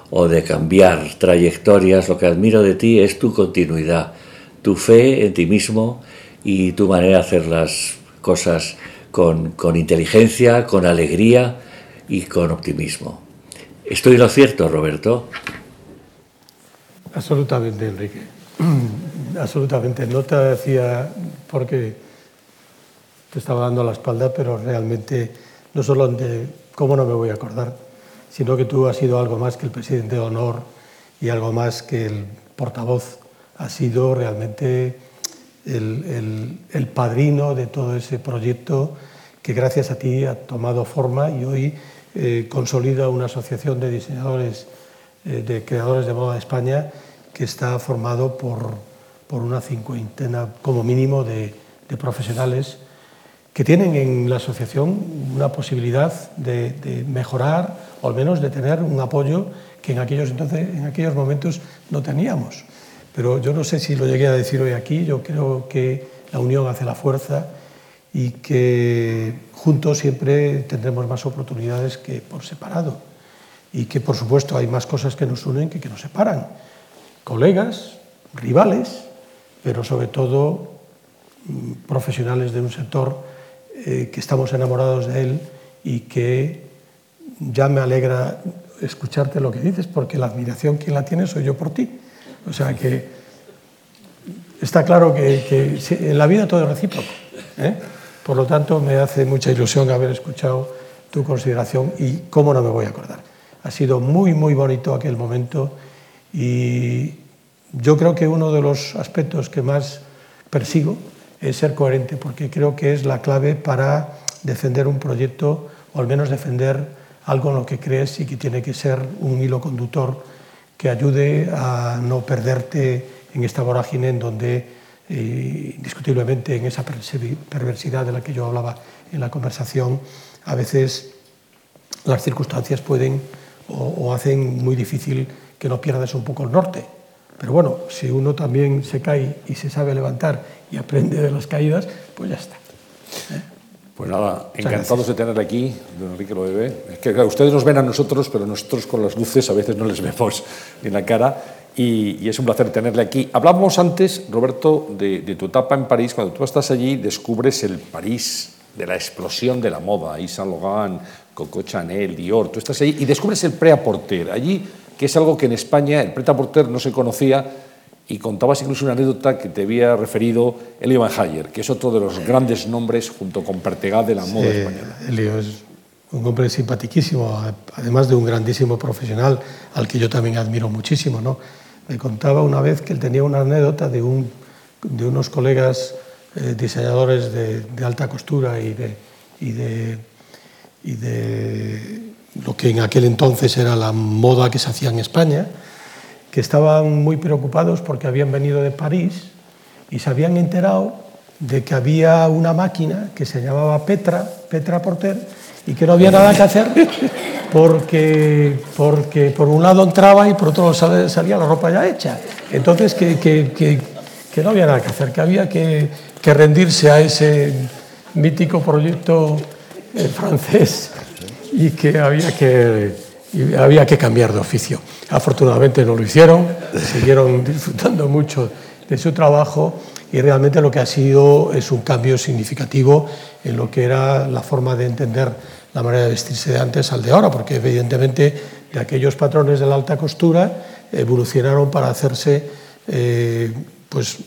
o de cambiar trayectorias, lo que admiro de ti es tu continuidad, tu fe en ti mismo y tu manera de hacer las cosas con, con inteligencia, con alegría y con optimismo. ¿Estoy lo cierto, Roberto? Absolutamente, Enrique. absolutamente. No te decía porque te estaba dando la espalda, pero realmente no solo de cómo no me voy a acordar, sino que tú has sido algo más que el presidente de honor y algo más que el portavoz. Has sido realmente el, el, el padrino de todo ese proyecto que gracias a ti ha tomado forma y hoy eh, consolida una asociación de diseñadores, de creadores de moda de España que está formado por por una cincuentena como mínimo de, de profesionales que tienen en la asociación una posibilidad de, de, mejorar o al menos de tener un apoyo que en aquellos, entonces, en aquellos momentos no teníamos. Pero yo no sé si lo llegué a decir hoy aquí, yo creo que la unión hace la fuerza y que juntos siempre tendremos más oportunidades que por separado. Y que por supuesto hay más cosas que nos unen que que nos separan. Colegas, rivales, pero sobre todo mm, profesionales de un sector eh, que estamos enamorados de él y que ya me alegra escucharte lo que dices, porque la admiración que la tiene soy yo por ti. O sea que está claro que, que en la vida todo es recíproco. ¿eh? Por lo tanto, me hace mucha ilusión haber escuchado tu consideración y cómo no me voy a acordar. Ha sido muy, muy bonito aquel momento y, yo creo que uno de los aspectos que más persigo es ser coherente, porque creo que es la clave para defender un proyecto o al menos defender algo en lo que crees y que tiene que ser un hilo conductor que ayude a no perderte en esta vorágine en donde eh, indiscutiblemente en esa perversidad de la que yo hablaba en la conversación, a veces las circunstancias pueden o, o hacen muy difícil que no pierdas un poco el norte. Pero bueno, si uno también se cae y se sabe levantar y aprende de las caídas, pues ya está. ¿Eh? Pues nada, encantados de tenerle aquí, don Enrique Loewe. Es que claro, ustedes nos ven a nosotros, pero nosotros con las luces a veces no les vemos en la cara. y, y es un placer tenerle aquí. Hablábamos antes, Roberto, de, de tu etapa en París. Cuando tú estás allí, descubres el París de la explosión de la moda, Yves Saint Laurent, Coco Chanel, Dior. Tú estás allí y descubres el prêt-à-porter. Allí, que es algo que en España el prêt-à-porter no se conocía y contabas incluso una anécdota que te había referido Elio Van Hayer, que es otro de los grandes nombres junto con Pertegaz de la moda Sí, española. Elio es un hombre simpaticísimo, además de un grandísimo profesional al que yo también admiro muchísimo. ¿no? Me contaba una vez que él tenía una anécdota de, un, de unos colegas eh, diseñadores de, de, alta costura y de, y, de, y de lo que en aquel entonces era la moda que se hacía en España, que estaban muy preocupados porque habían venido de París y se habían enterado de que había una máquina que se llamaba Petra, Petra Porter, y que no había nada que hacer porque, porque por un lado entraba y por otro salía la ropa ya hecha. Entonces que, que, que, que no había nada que hacer, que había que rendirse a ese mítico proyecto eh, francés y que había que, había que cambiar de oficio. Afortunadamente no lo hicieron, siguieron disfrutando mucho de su trabajo y realmente lo que ha sido es un cambio significativo en lo que era la forma de entender la manera de vestirse de antes al de ahora, porque evidentemente de aquellos patrones de la alta costura evolucionaron para hacerse eh, pues,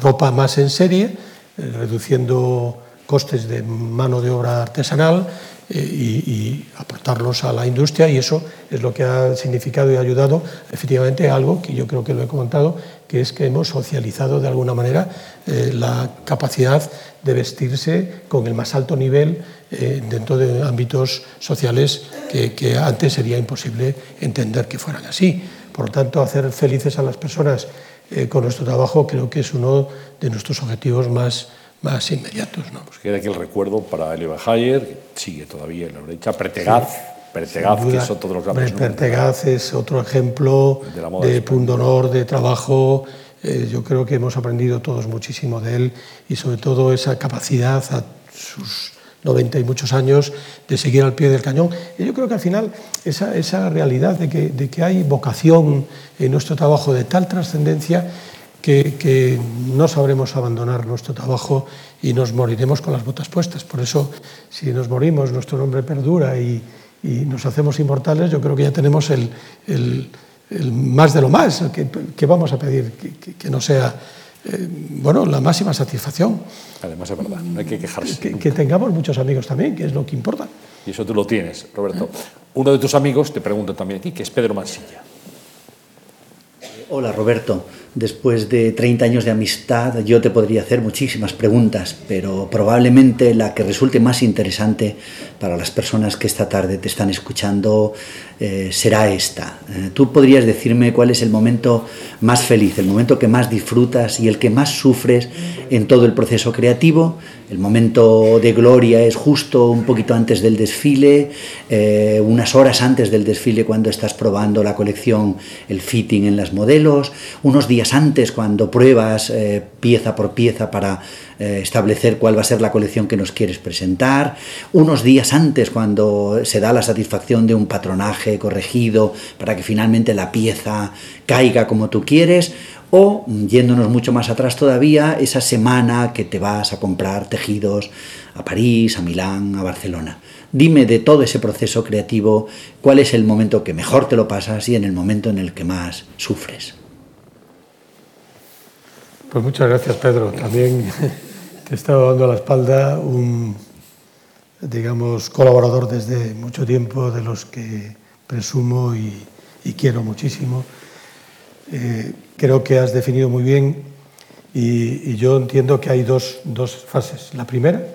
ropa más en serie, eh, reduciendo costes de mano de obra artesanal eh, y, aportarlos a la industria y eso es lo que ha significado y ayudado efectivamente a algo que yo creo que lo he comentado, que es que hemos socializado de alguna manera eh, la capacidad de vestirse con el más alto nivel eh, dentro de ámbitos sociales que, que antes sería imposible entender que fueran así. Por lo tanto, hacer felices a las personas eh, con nuestro trabajo creo que es uno de nuestros objetivos más, más inmediatos. ¿no? Pues queda aquí el recuerdo para Elio Hayer, que sigue todavía en la brecha, Pertegaz, sí, Pertegaz que otro de los grandes Pertegaz es otro ejemplo de, de pundonor, de trabajo. Eh, yo creo que hemos aprendido todos muchísimo de él y sobre todo esa capacidad a sus 90 y muchos años de seguir al pie del cañón. Y yo creo que al final esa, esa realidad de que, de que hay vocación en nuestro trabajo de tal trascendencia que, que, no sabremos abandonar nuestro trabajo y nos moriremos con las botas puestas. Por eso, si nos morimos, nuestro nombre perdura y, y nos hacemos inmortales, yo creo que ya tenemos el, el, el más de lo más que, que vamos a pedir, que, que no sea eh, bueno, la máxima satisfacción. Además es verdad, no hay que quejarse. Que, que, tengamos muchos amigos también, que es lo que importa. Y eso tú lo tienes, Roberto. Uno de tus amigos, te pregunto también aquí, que es Pedro Mansilla. Hola Roberto, después de 30 años de amistad yo te podría hacer muchísimas preguntas, pero probablemente la que resulte más interesante para las personas que esta tarde te están escuchando eh, será esta. Eh, Tú podrías decirme cuál es el momento más feliz, el momento que más disfrutas y el que más sufres en todo el proceso creativo. El momento de gloria es justo un poquito antes del desfile, eh, unas horas antes del desfile cuando estás probando la colección, el fitting en las modelos, unos días antes cuando pruebas eh, pieza por pieza para eh, establecer cuál va a ser la colección que nos quieres presentar, unos días antes cuando se da la satisfacción de un patronaje corregido para que finalmente la pieza caiga como tú quieres, o yéndonos mucho más atrás todavía, esa semana que te vas a comprar tejidos a París, a Milán, a Barcelona. Dime de todo ese proceso creativo, cuál es el momento que mejor te lo pasas y en el momento en el que más sufres. Pues muchas gracias, Pedro. También te estaba dando a la espalda un, digamos, colaborador desde mucho tiempo, de los que presumo y, y quiero muchísimo. Eh, creo que has definido muy bien y, y yo entiendo que hay dos, dos, fases. La primera,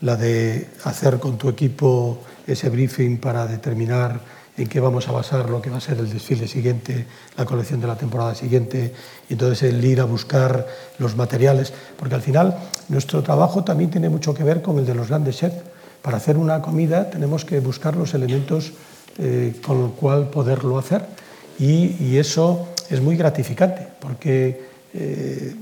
la de hacer con tu equipo ese briefing para determinar en qué vamos a basar lo que va a ser el desfile siguiente, la colección de la temporada siguiente, y entonces el ir a buscar los materiales, porque al final nuestro trabajo también tiene mucho que ver con el de los grandes chefs. Para hacer una comida tenemos que buscar los elementos eh, con los cual poderlo hacer y, eso es muy gratificante porque eh,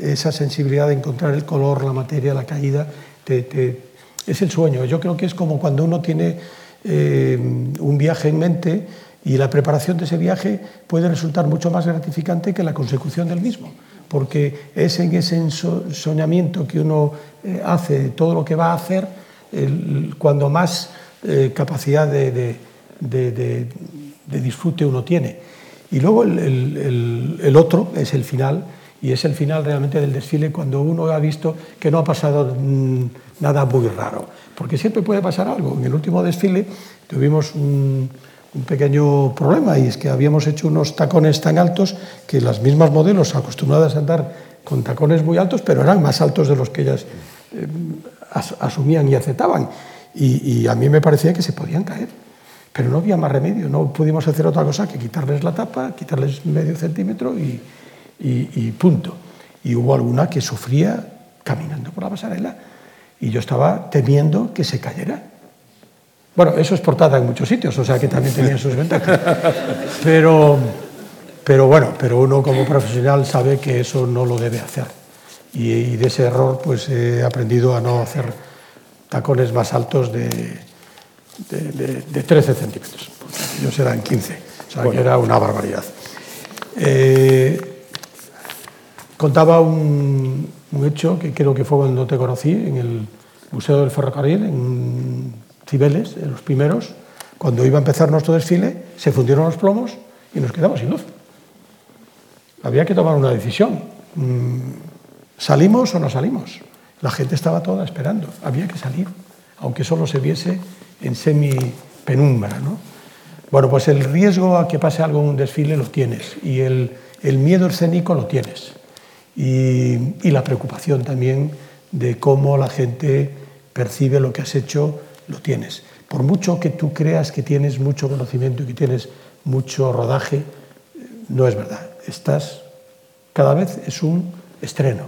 esa sensibilidad de encontrar el color, la materia, la caída, es el sueño. Yo creo que es como cuando uno tiene eh, un viaje en mente Y la preparación de ese viaje puede resultar mucho más gratificante que la consecución del mismo, porque es en ese soñamiento que uno eh, hace de todo lo que va a hacer cuando más eh, capacidad de, disfrute uno tiene. Y luego el, otro es el final, y es el final realmente del desfile cuando uno ha visto que no ha pasado mm, nada muy raro, porque siempre puede pasar algo. En el último desfile tuvimos un, pequeño problema y es que habíamos hecho unos tacones tan altos que las mismas modelos acostumbradas a andar con tacones muy altos, pero eran más altos de los que ellas eh, asumían y aceptaban. Y, a mí me parecía que se podían caer, pero no había más remedio, no pudimos hacer otra cosa que quitarles la tapa, quitarles medio centímetro y, y punto. Y hubo alguna que sufría caminando por la pasarela y yo estaba temiendo que se cayera bueno, eso es portada en muchos sitios, o sea que también tenía sus ventajas. Pero, pero bueno, pero uno como profesional sabe que eso no lo debe hacer. Y, de ese error pues he aprendido a no hacer tacones más altos de, de, 13 centímetros. Ellos eran 15, o sea que era una barbaridad. Eh, contaba un, hecho que creo que fue cuando te conocí en el Museo del Ferrocarril, en Cibeles, los primeros, cuando iba a empezar nuestro desfile, se fundieron los plomos y nos quedamos sin luz. Había que tomar una decisión. Mm, ¿Salimos o no salimos? La gente estaba toda esperando. Había que salir, aunque solo se viese en semi-penumbra. ¿no? Bueno, pues el riesgo a que pase algo en un desfile lo tienes y el, miedo escénico lo tienes. Y, la preocupación también de cómo la gente percibe lo que has hecho lo tienes. Por mucho que tú creas que tienes mucho conocimiento y que tienes mucho rodaje, no es verdad. Estás, cada vez es un estreno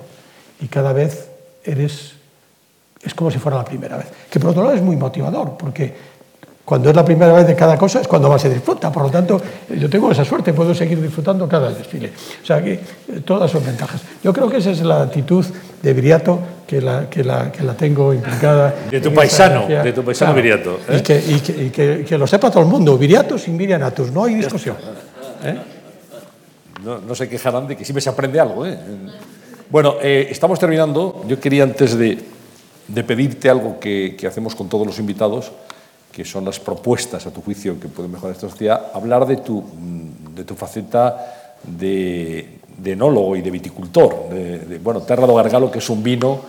y cada vez eres, es como si fuera la primera vez. Que por otro lado es muy motivador, porque cuando es la primera vez de cada cosa es cuando más se disfruta. Por lo tanto, yo tengo esa suerte, puedo seguir disfrutando cada desfile. O sea que eh, todas son ventajas. Yo creo que esa es la actitud de Viriato que la, que la, que la tengo implicada. De tu paisano, de tu paisano Viriato. ¿eh? Y, que, y, que, que, lo sepa todo el mundo. Viriato sin Virianatus, no hay discusión. ¿eh? No, no, se quejarán de que siempre se aprende algo. Bueno, estamos terminando. Yo quería antes de, de pedirte algo que, que hacemos con todos los invitados que son las propuestas, a tu juicio, que pueden mejorar esta sociedad, hablar de tu, de tu faceta de, de enólogo y de viticultor. De, bueno, Terra do Gargalo, que es un vino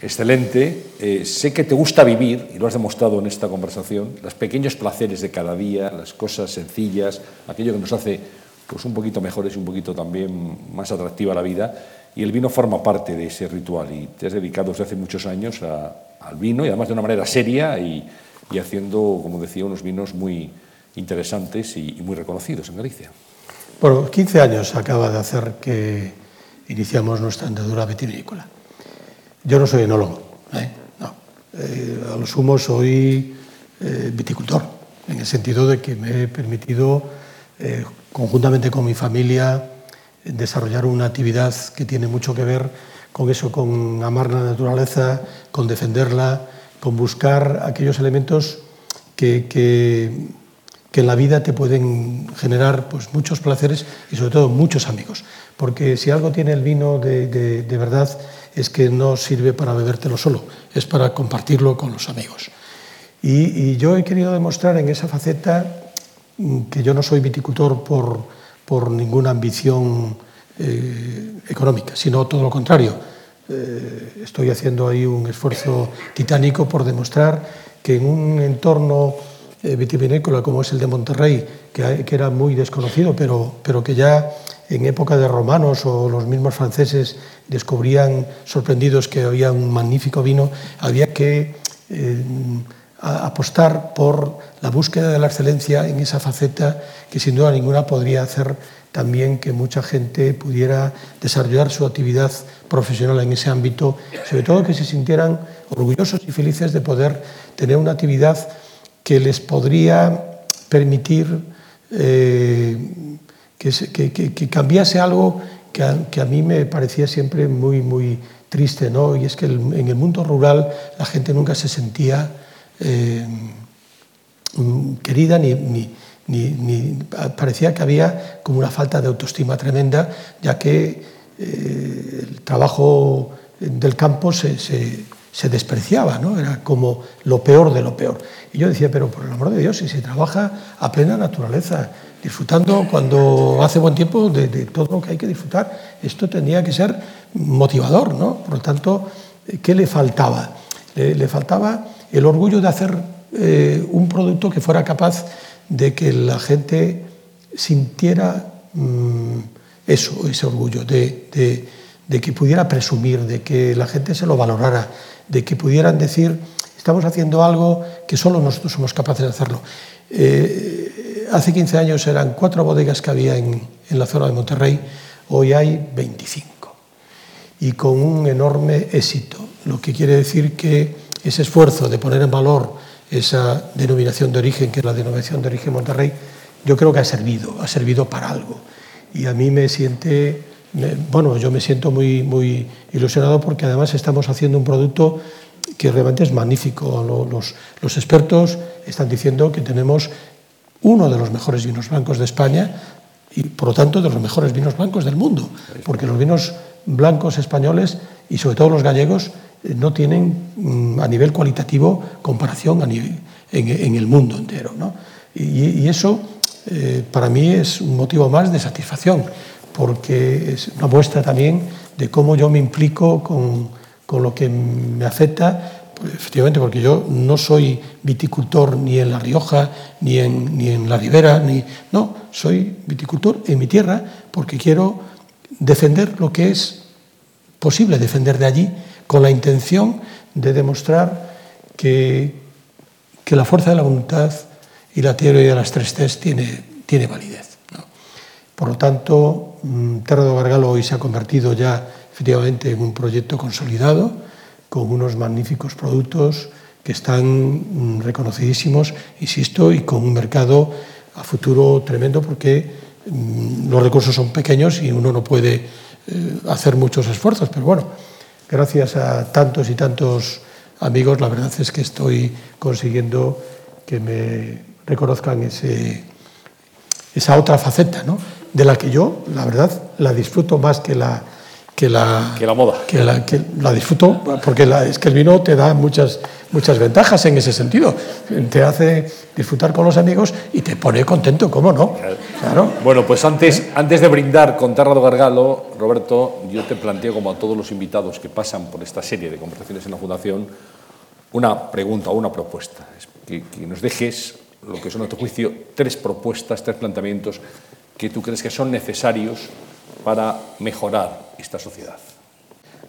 excelente. Eh, sé que te gusta vivir, y lo has demostrado en esta conversación, los pequeños placeres de cada día, las cosas sencillas, aquello que nos hace pues, un poquito mejores y un poquito también más atractiva la vida. Y el vino forma parte de ese ritual y te has dedicado desde hace muchos años al vino y además de una manera seria y, y haciendo, como decía, unos vinos muy interesantes y, muy reconocidos en Galicia. Bueno, 15 años acaba de hacer que iniciamos nuestra andadura vitivinícola. Yo no soy enólogo, ¿eh? no. Eh, a lo sumo soy eh, viticultor, en el sentido de que me he permitido, conjuntamente con mi familia, desarrollar una actividad que tiene mucho que ver con eso, con amar la naturaleza, con defenderla, con buscar aquellos elementos que, que, en la vida te pueden generar pues, muchos placeres y sobre todo muchos amigos. Porque si algo tiene el vino de, de, verdad es que no sirve para bebértelo solo, es para compartirlo con los amigos. Y, yo he querido demostrar en esa faceta mm, que yo no soy viticultor por, por ninguna ambición eh, económica, sino todo lo contrario eh, estoy haciendo ahí un esfuerzo titánico por demostrar que en un entorno eh, vitivinícola como es el de Monterrey, que, que, era muy desconocido, pero, pero que ya en época de romanos o los mismos franceses descubrían sorprendidos que había un magnífico vino, había que eh, apostar por la búsqueda de la excelencia en esa faceta que sin duda ninguna podría hacer también que mucha gente pudiera desarrollar su actividad profesional en ese ámbito, sobre todo que se sintieran orgullosos y felices de poder tener una actividad que les podría permitir eh, que, cambiase algo que a, mí me parecía siempre muy, muy triste, ¿no? y es que en el mundo rural la gente nunca se sentía eh, querida ni ni, ni, parecía que había como una falta de autoestima tremenda, ya que eh, el trabajo del campo se, despreciaba, ¿no? era como lo peor de lo peor. Y yo decía, pero por el amor de Dios, si se trabaja a plena naturaleza, disfrutando cuando hace buen tiempo de, todo lo que hay que disfrutar, esto tendría que ser motivador, ¿no? Por lo tanto, ¿qué le faltaba? Le, le faltaba el orgullo de hacer eh, un producto que fuera capaz de que la gente sintiera mmm, eso, ese orgullo, de, de, de, que pudiera presumir, de que la gente se lo valorara, de que pudieran decir, estamos haciendo algo que solo nosotros somos capaces de hacerlo. Eh, hace 15 años eran cuatro bodegas que había en, en la zona de Monterrey, hoy hay 25 y con un enorme éxito, lo que quiere decir que ese esfuerzo de poner en valor esa denominación de origen, que es la denominación de origen Monterrey, yo creo que ha servido, ha servido para algo. Y a mí me siente, bueno, yo me siento muy, muy ilusionado porque además estamos haciendo un producto que realmente es magnífico. Los, los expertos están diciendo que tenemos uno de los mejores vinos blancos de España y por lo tanto de los mejores vinos blancos del mundo, porque los vinos blancos españoles y sobre todo los gallegos no tienen mm, a nivel cualitativo comparación en, el mundo entero. ¿no? Y, y, eso eh, para mí es un motivo más de satisfacción, porque es una muestra también de cómo yo me implico con, con lo que me afecta pues, efectivamente, porque yo no soy viticultor ni en La Rioja, ni en, ni en la Ribera, ni, no, soy viticultor en mi tierra porque quiero defender lo que es posible defender de allí con la intención de demostrar que, que la fuerza de la voluntad y la teoría de las tres T's tiene, tiene validez. ¿no? Por lo tanto, mm, Terra do Gargalo hoy se ha convertido ya efectivamente en un proyecto consolidado con unos magníficos productos que están mm, reconocidísimos, insisto, y con un mercado a futuro tremendo porque Mm, los recursos son pequeños y uno no puede eh, hacer muchos esfuerzos, pero bueno, gracias a tantos y tantos amigos, la verdad es que estoy consiguiendo que me reconozcan ese, esa otra faceta, ¿no? de la que yo, la verdad, la disfruto más que la, que la, que la moda. Que la, que la disfruto, porque la, es que el vino te da muchas, muchas ventajas en ese sentido. Te hace disfrutar con los amigos y te pone contento, ¿cómo no? Claro. Bueno, pues antes, ¿Eh? antes de brindar con Terra do Gargalo, Roberto, yo te planteo, como a todos los invitados que pasan por esta serie de conversaciones en la Fundación, una pregunta o una propuesta. Que, que nos dejes lo que son, a tu juicio, tres propuestas, tres planteamientos que tú crees que son necesarios para mejorar esta sociedad?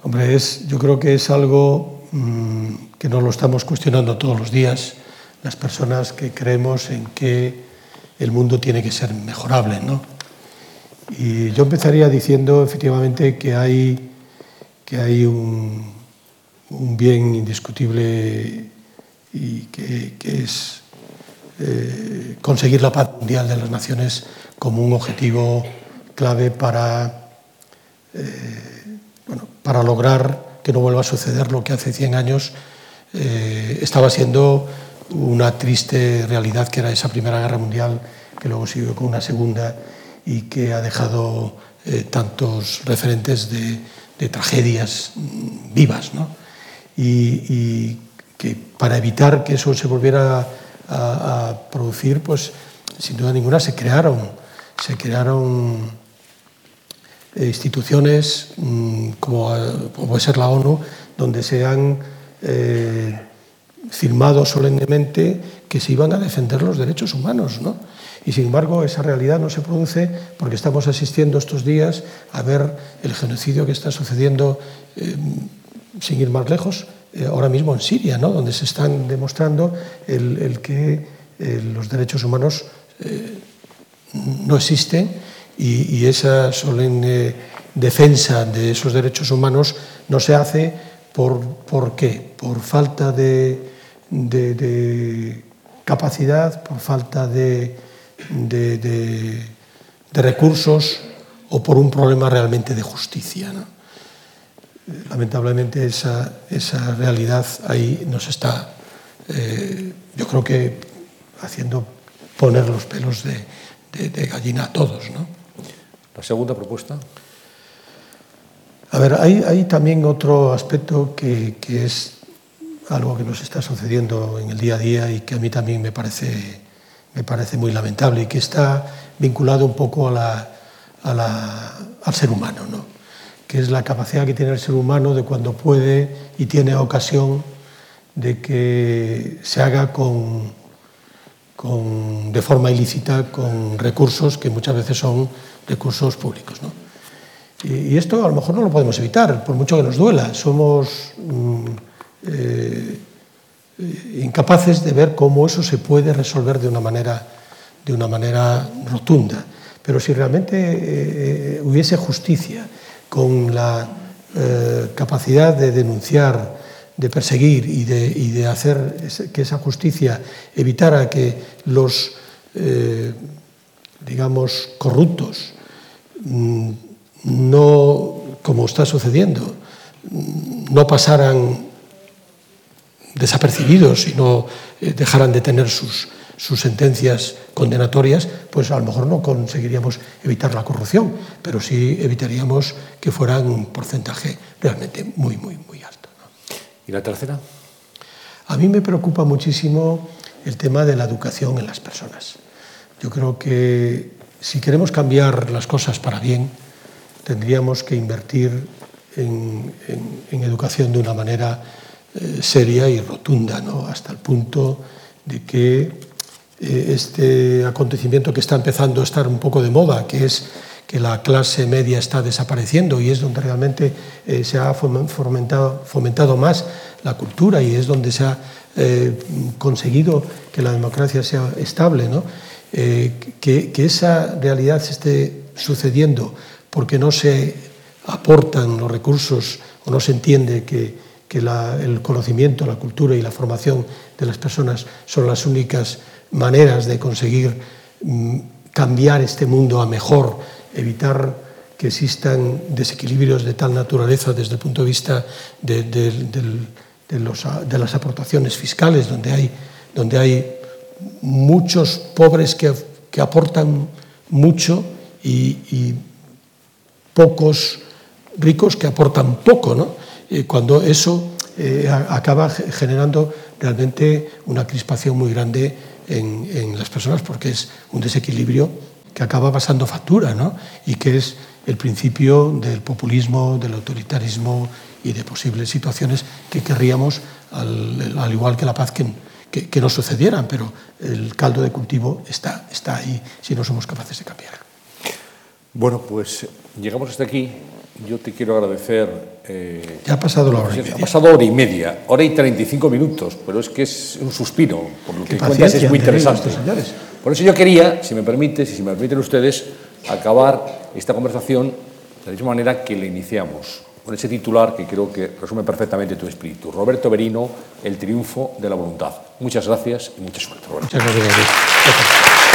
Hombre, es, yo creo que es algo mmm, que no lo estamos cuestionando todos los días, las personas que creemos en que el mundo tiene que ser mejorable. ¿no? Y yo empezaría diciendo efectivamente que hay, que hay un, bien indiscutible y que, que es eh, conseguir la paz mundial de las naciones como un objetivo clave para, eh, bueno, para lograr que no vuelva a suceder lo que hace 100 años eh, estaba siendo una triste realidad, que era esa Primera Guerra Mundial, que luego siguió con una segunda y que ha dejado eh, tantos referentes de, tragedias mm, vivas. ¿no? Y, que para evitar que eso se volviera a, a producir, pues sin duda ninguna se crearon, se crearon instituciones mmm, como, como, puede ser la ONU, donde se han eh, firmado solemnemente que se iban a defender los derechos humanos. ¿no? Y sin embargo, esa realidad no se produce porque estamos asistiendo estos días a ver el genocidio que está sucediendo, eh, sin ir más lejos, eh, ahora mismo en Siria, ¿no? donde se están demostrando el, que eh, los derechos humanos eh, no existen y, esa solemne defensa de esos derechos humanos no se hace por, por qué? Por falta de, de, capacidad, por falta de, de, recursos o por un problema realmente de justicia. ¿no? Lamentablemente esa, esa realidad ahí nos está, eh, yo creo que haciendo poner los pelos de, de gallina a todos. ¿no? La segunda propuesta. A ver, hay, hay también otro aspecto que, que, es algo que nos está sucediendo en el día a día y que a mí también me parece, me parece muy lamentable y que está vinculado un poco a la, a la, al ser humano, ¿no? que es la capacidad que tiene el ser humano de cuando puede y tiene ocasión de que se haga con, con, de forma ilícita con recursos que muchas veces son recursos públicos. ¿no? Y, esto a lo mejor no lo podemos evitar, por mucho que nos duela. Somos mm, eh, incapaces de ver cómo eso se puede resolver de una manera, de una manera rotunda. Pero si realmente eh, hubiese justicia con la eh, capacidad de denunciar, de perseguir y de, hacer que esa justicia evitara que los, eh, digamos, corruptos no, como está sucediendo, no pasaran desapercibidos y no eh, dejaran de tener sus, sus sentencias condenatorias, pues a lo mejor no conseguiríamos evitar la corrupción, pero sí evitaríamos que fueran un porcentaje realmente muy, muy, muy alto. ¿no? ¿Y la tercera? A mí me preocupa muchísimo el tema de la educación en las personas. Yo creo que si queremos cambiar las cosas para bien, tendríamos que invertir en, educación de una manera eh, seria y rotunda, ¿no? hasta el punto de que eh, este acontecimiento que está empezando a estar un poco de moda, que es que la clase media está desapareciendo y es donde realmente eh, se ha fomentado, más la cultura y es donde se ha conseguido que la democracia sea estable. Eh, que, esa realidad se esté sucediendo porque no se aportan los recursos o no se entiende que, el conocimiento, la cultura y la formación de las personas son las únicas maneras de conseguir mm, cambiar este mundo a mejor, evitar que existan desequilibrios de tal naturaleza desde el punto de vista de, las aportaciones fiscales, donde hay, donde hay muchos pobres que, que aportan mucho y, y, pocos ricos que aportan poco, ¿no? Eh, cuando eso eh, acaba generando realmente una crispación muy grande en, en, las personas porque es un desequilibrio que acaba pasando factura ¿no? y que es el principio del populismo, del autoritarismo y de posibles situaciones que querríamos, al, al igual que la paz, que, que, que, no sucedieran, pero el caldo de cultivo está, está ahí si no somos capaces de cambiar. Bueno, pues llegamos hasta aquí. Yo te quiero agradecer. Eh, ya ha pasado la hora y media. Ha pasado hora y media, hora y 35 minutos, pero es que es un suspiro, por lo que cuentas es muy interesante. Señores. Por eso yo quería, si me permite, si me permiten ustedes, acabar esta conversación de la misma manera que la iniciamos, con ese titular que creo que resume perfectamente tu espíritu. Roberto Berino, el triunfo de la voluntad. Muchas gracias y mucha suerte, gracias.